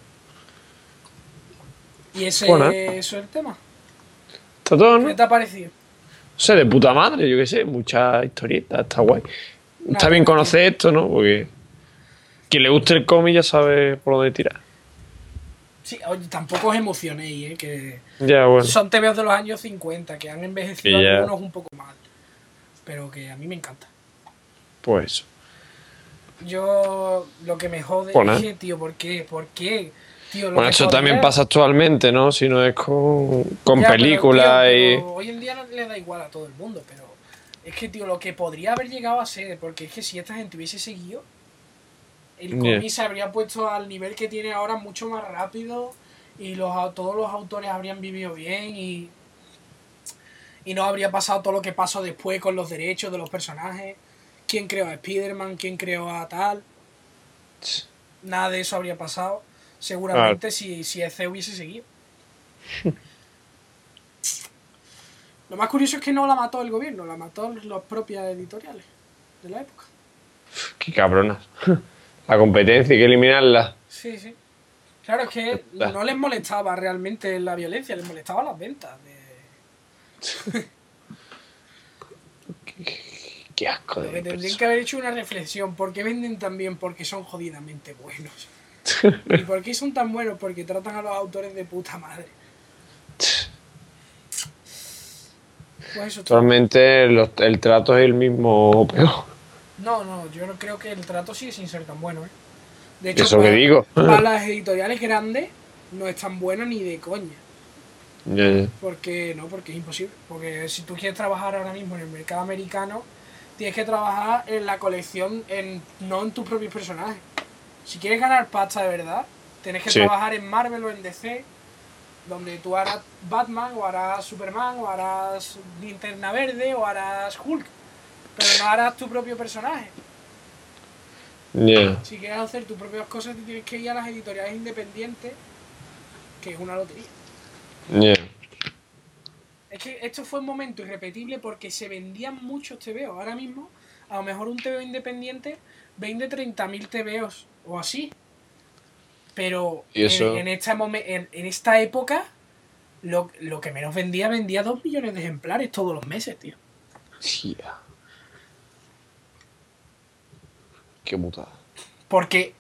Y ese Bueno. eso es el tema. Está todo, ¿no? ¿Qué te ha parecido? O sea, de puta madre, yo qué sé, muchas historietas, está guay. Está bien conocer esto, ¿no? Porque quien le guste el cómic ya sabe por dónde tirar. Sí, oye, tampoco os emocionéis, ¿eh? que Ya, bueno. son TVOs de los años 50, que han envejecido ya- algunos un poco mal. Pero que a mí me encanta. Pues. Yo lo que me jode Pues es tío, ¿por qué? ¿Por qué? Tío, Bueno, eso también pasa actualmente, ¿no? Si no es con, películas y... Hoy en día no le da igual a todo el mundo, pero es que, tío, lo que podría haber llegado a ser, porque es que si esta gente hubiese seguido, el cómic se habría puesto al nivel que tiene ahora mucho más rápido y los, todos los autores habrían vivido bien y, Y no habría pasado todo lo que pasó después con los derechos de los personajes. ¿Quién creó a Spider-Man? ¿Quién creó a tal? Nada de eso habría pasado. Seguramente si, si EC hubiese seguido. Lo más curioso es que no la mató el gobierno, la mató las propias editoriales de la época. Qué cabronas. La competencia hay que eliminarla. Sí, sí. Claro, es que no les molestaba realmente la violencia, les molestaba las ventas. De... Qué asco de tendrían que haber hecho una reflexión. ¿Por qué venden tan bien? Porque son jodidamente buenos. ¿Y por qué son tan buenos? Porque tratan a los autores de puta madre. Pues eso, Actualmente los- el trato es el mismo o peor. No, no, yo no creo que el trato sigue sin ser tan bueno, ¿eh? De hecho, Eso que para, digo. para las editoriales grandes no es tan bueno ni de coña. Ya, ya. Porque no, porque es imposible. Porque si tú quieres trabajar ahora mismo en el mercado americano, tienes que trabajar en la colección, en, no en tus propios personajes. Si quieres ganar pasta de verdad, tienes que Sí. trabajar en Marvel o en DC, donde tú harás Batman, o harás Superman, o harás Linterna Verde, o harás Hulk. Pero no harás tu propio personaje. Si quieres hacer tus propias cosas, te tienes que ir a las editoriales independientes, que es una lotería. Es que esto fue un momento irrepetible porque se vendían muchos TVOs. Ahora mismo, a lo mejor un TVO independiente vende 30.000 TVOs o así. Pero ¿Y eso? En, en esta momen- en, en esta época, lo, lo que menos vendía, vendía 2 millones de ejemplares todos los meses, tío. Tía. Qué putada. Porque,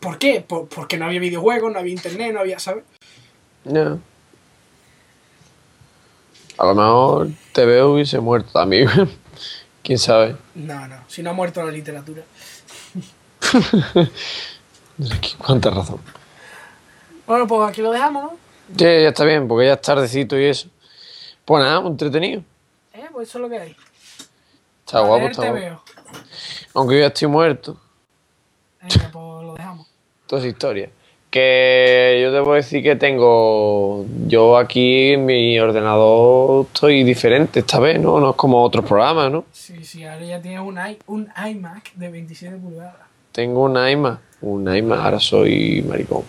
¿Por qué? Por- porque no había videojuegos, no había internet, no había, ¿sabes? Ya. A lo mejor te veo hubiese muerto también. Quién sabe. No, no, si no ha muerto la literatura. Cuánta razón. Bueno, pues aquí lo dejamos, ¿no? Sí, ya está bien, porque ya es tardecito y eso. Pues nada, entretenido. Eh, pues eso es lo que hay. Está A guapo, está guapo. Aunque yo ya estoy muerto. Venga, pues lo dejamos. Toda esa historia. Que yo debo decir que tengo. Yo aquí en mi ordenador estoy diferente esta vez, ¿no? No es como otros programas, ¿no? Sí, sí, ahora ya tienes un, i- un iMac de 27 pulgadas. Tengo un iMac. Un iMac, ahora soy maricón.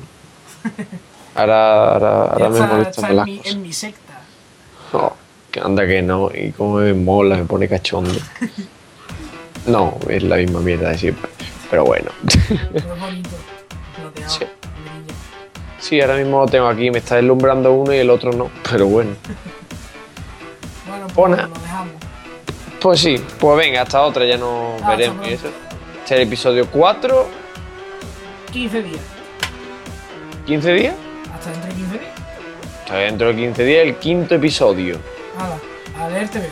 Ahora, ahora, ahora me molestan las mi, cosas. en mi secta. Oh, que anda que no, y como me mola, me pone cachondo. No, es la misma mierda de siempre. Pero bueno. Pero bonito. Plateado. Sí. Sí, ahora mismo lo tengo aquí, me está deslumbrando uno y el otro no. Pero bueno. Bueno, pues Pona. lo dejamos. Pues sí, pues venga, hasta otra ya no Ah, veremos. y eso. El episodio 4, 15 días. 15 días. Hasta dentro de 15 días. Está dentro de 15 días el quinto episodio. Nada, a leer TV.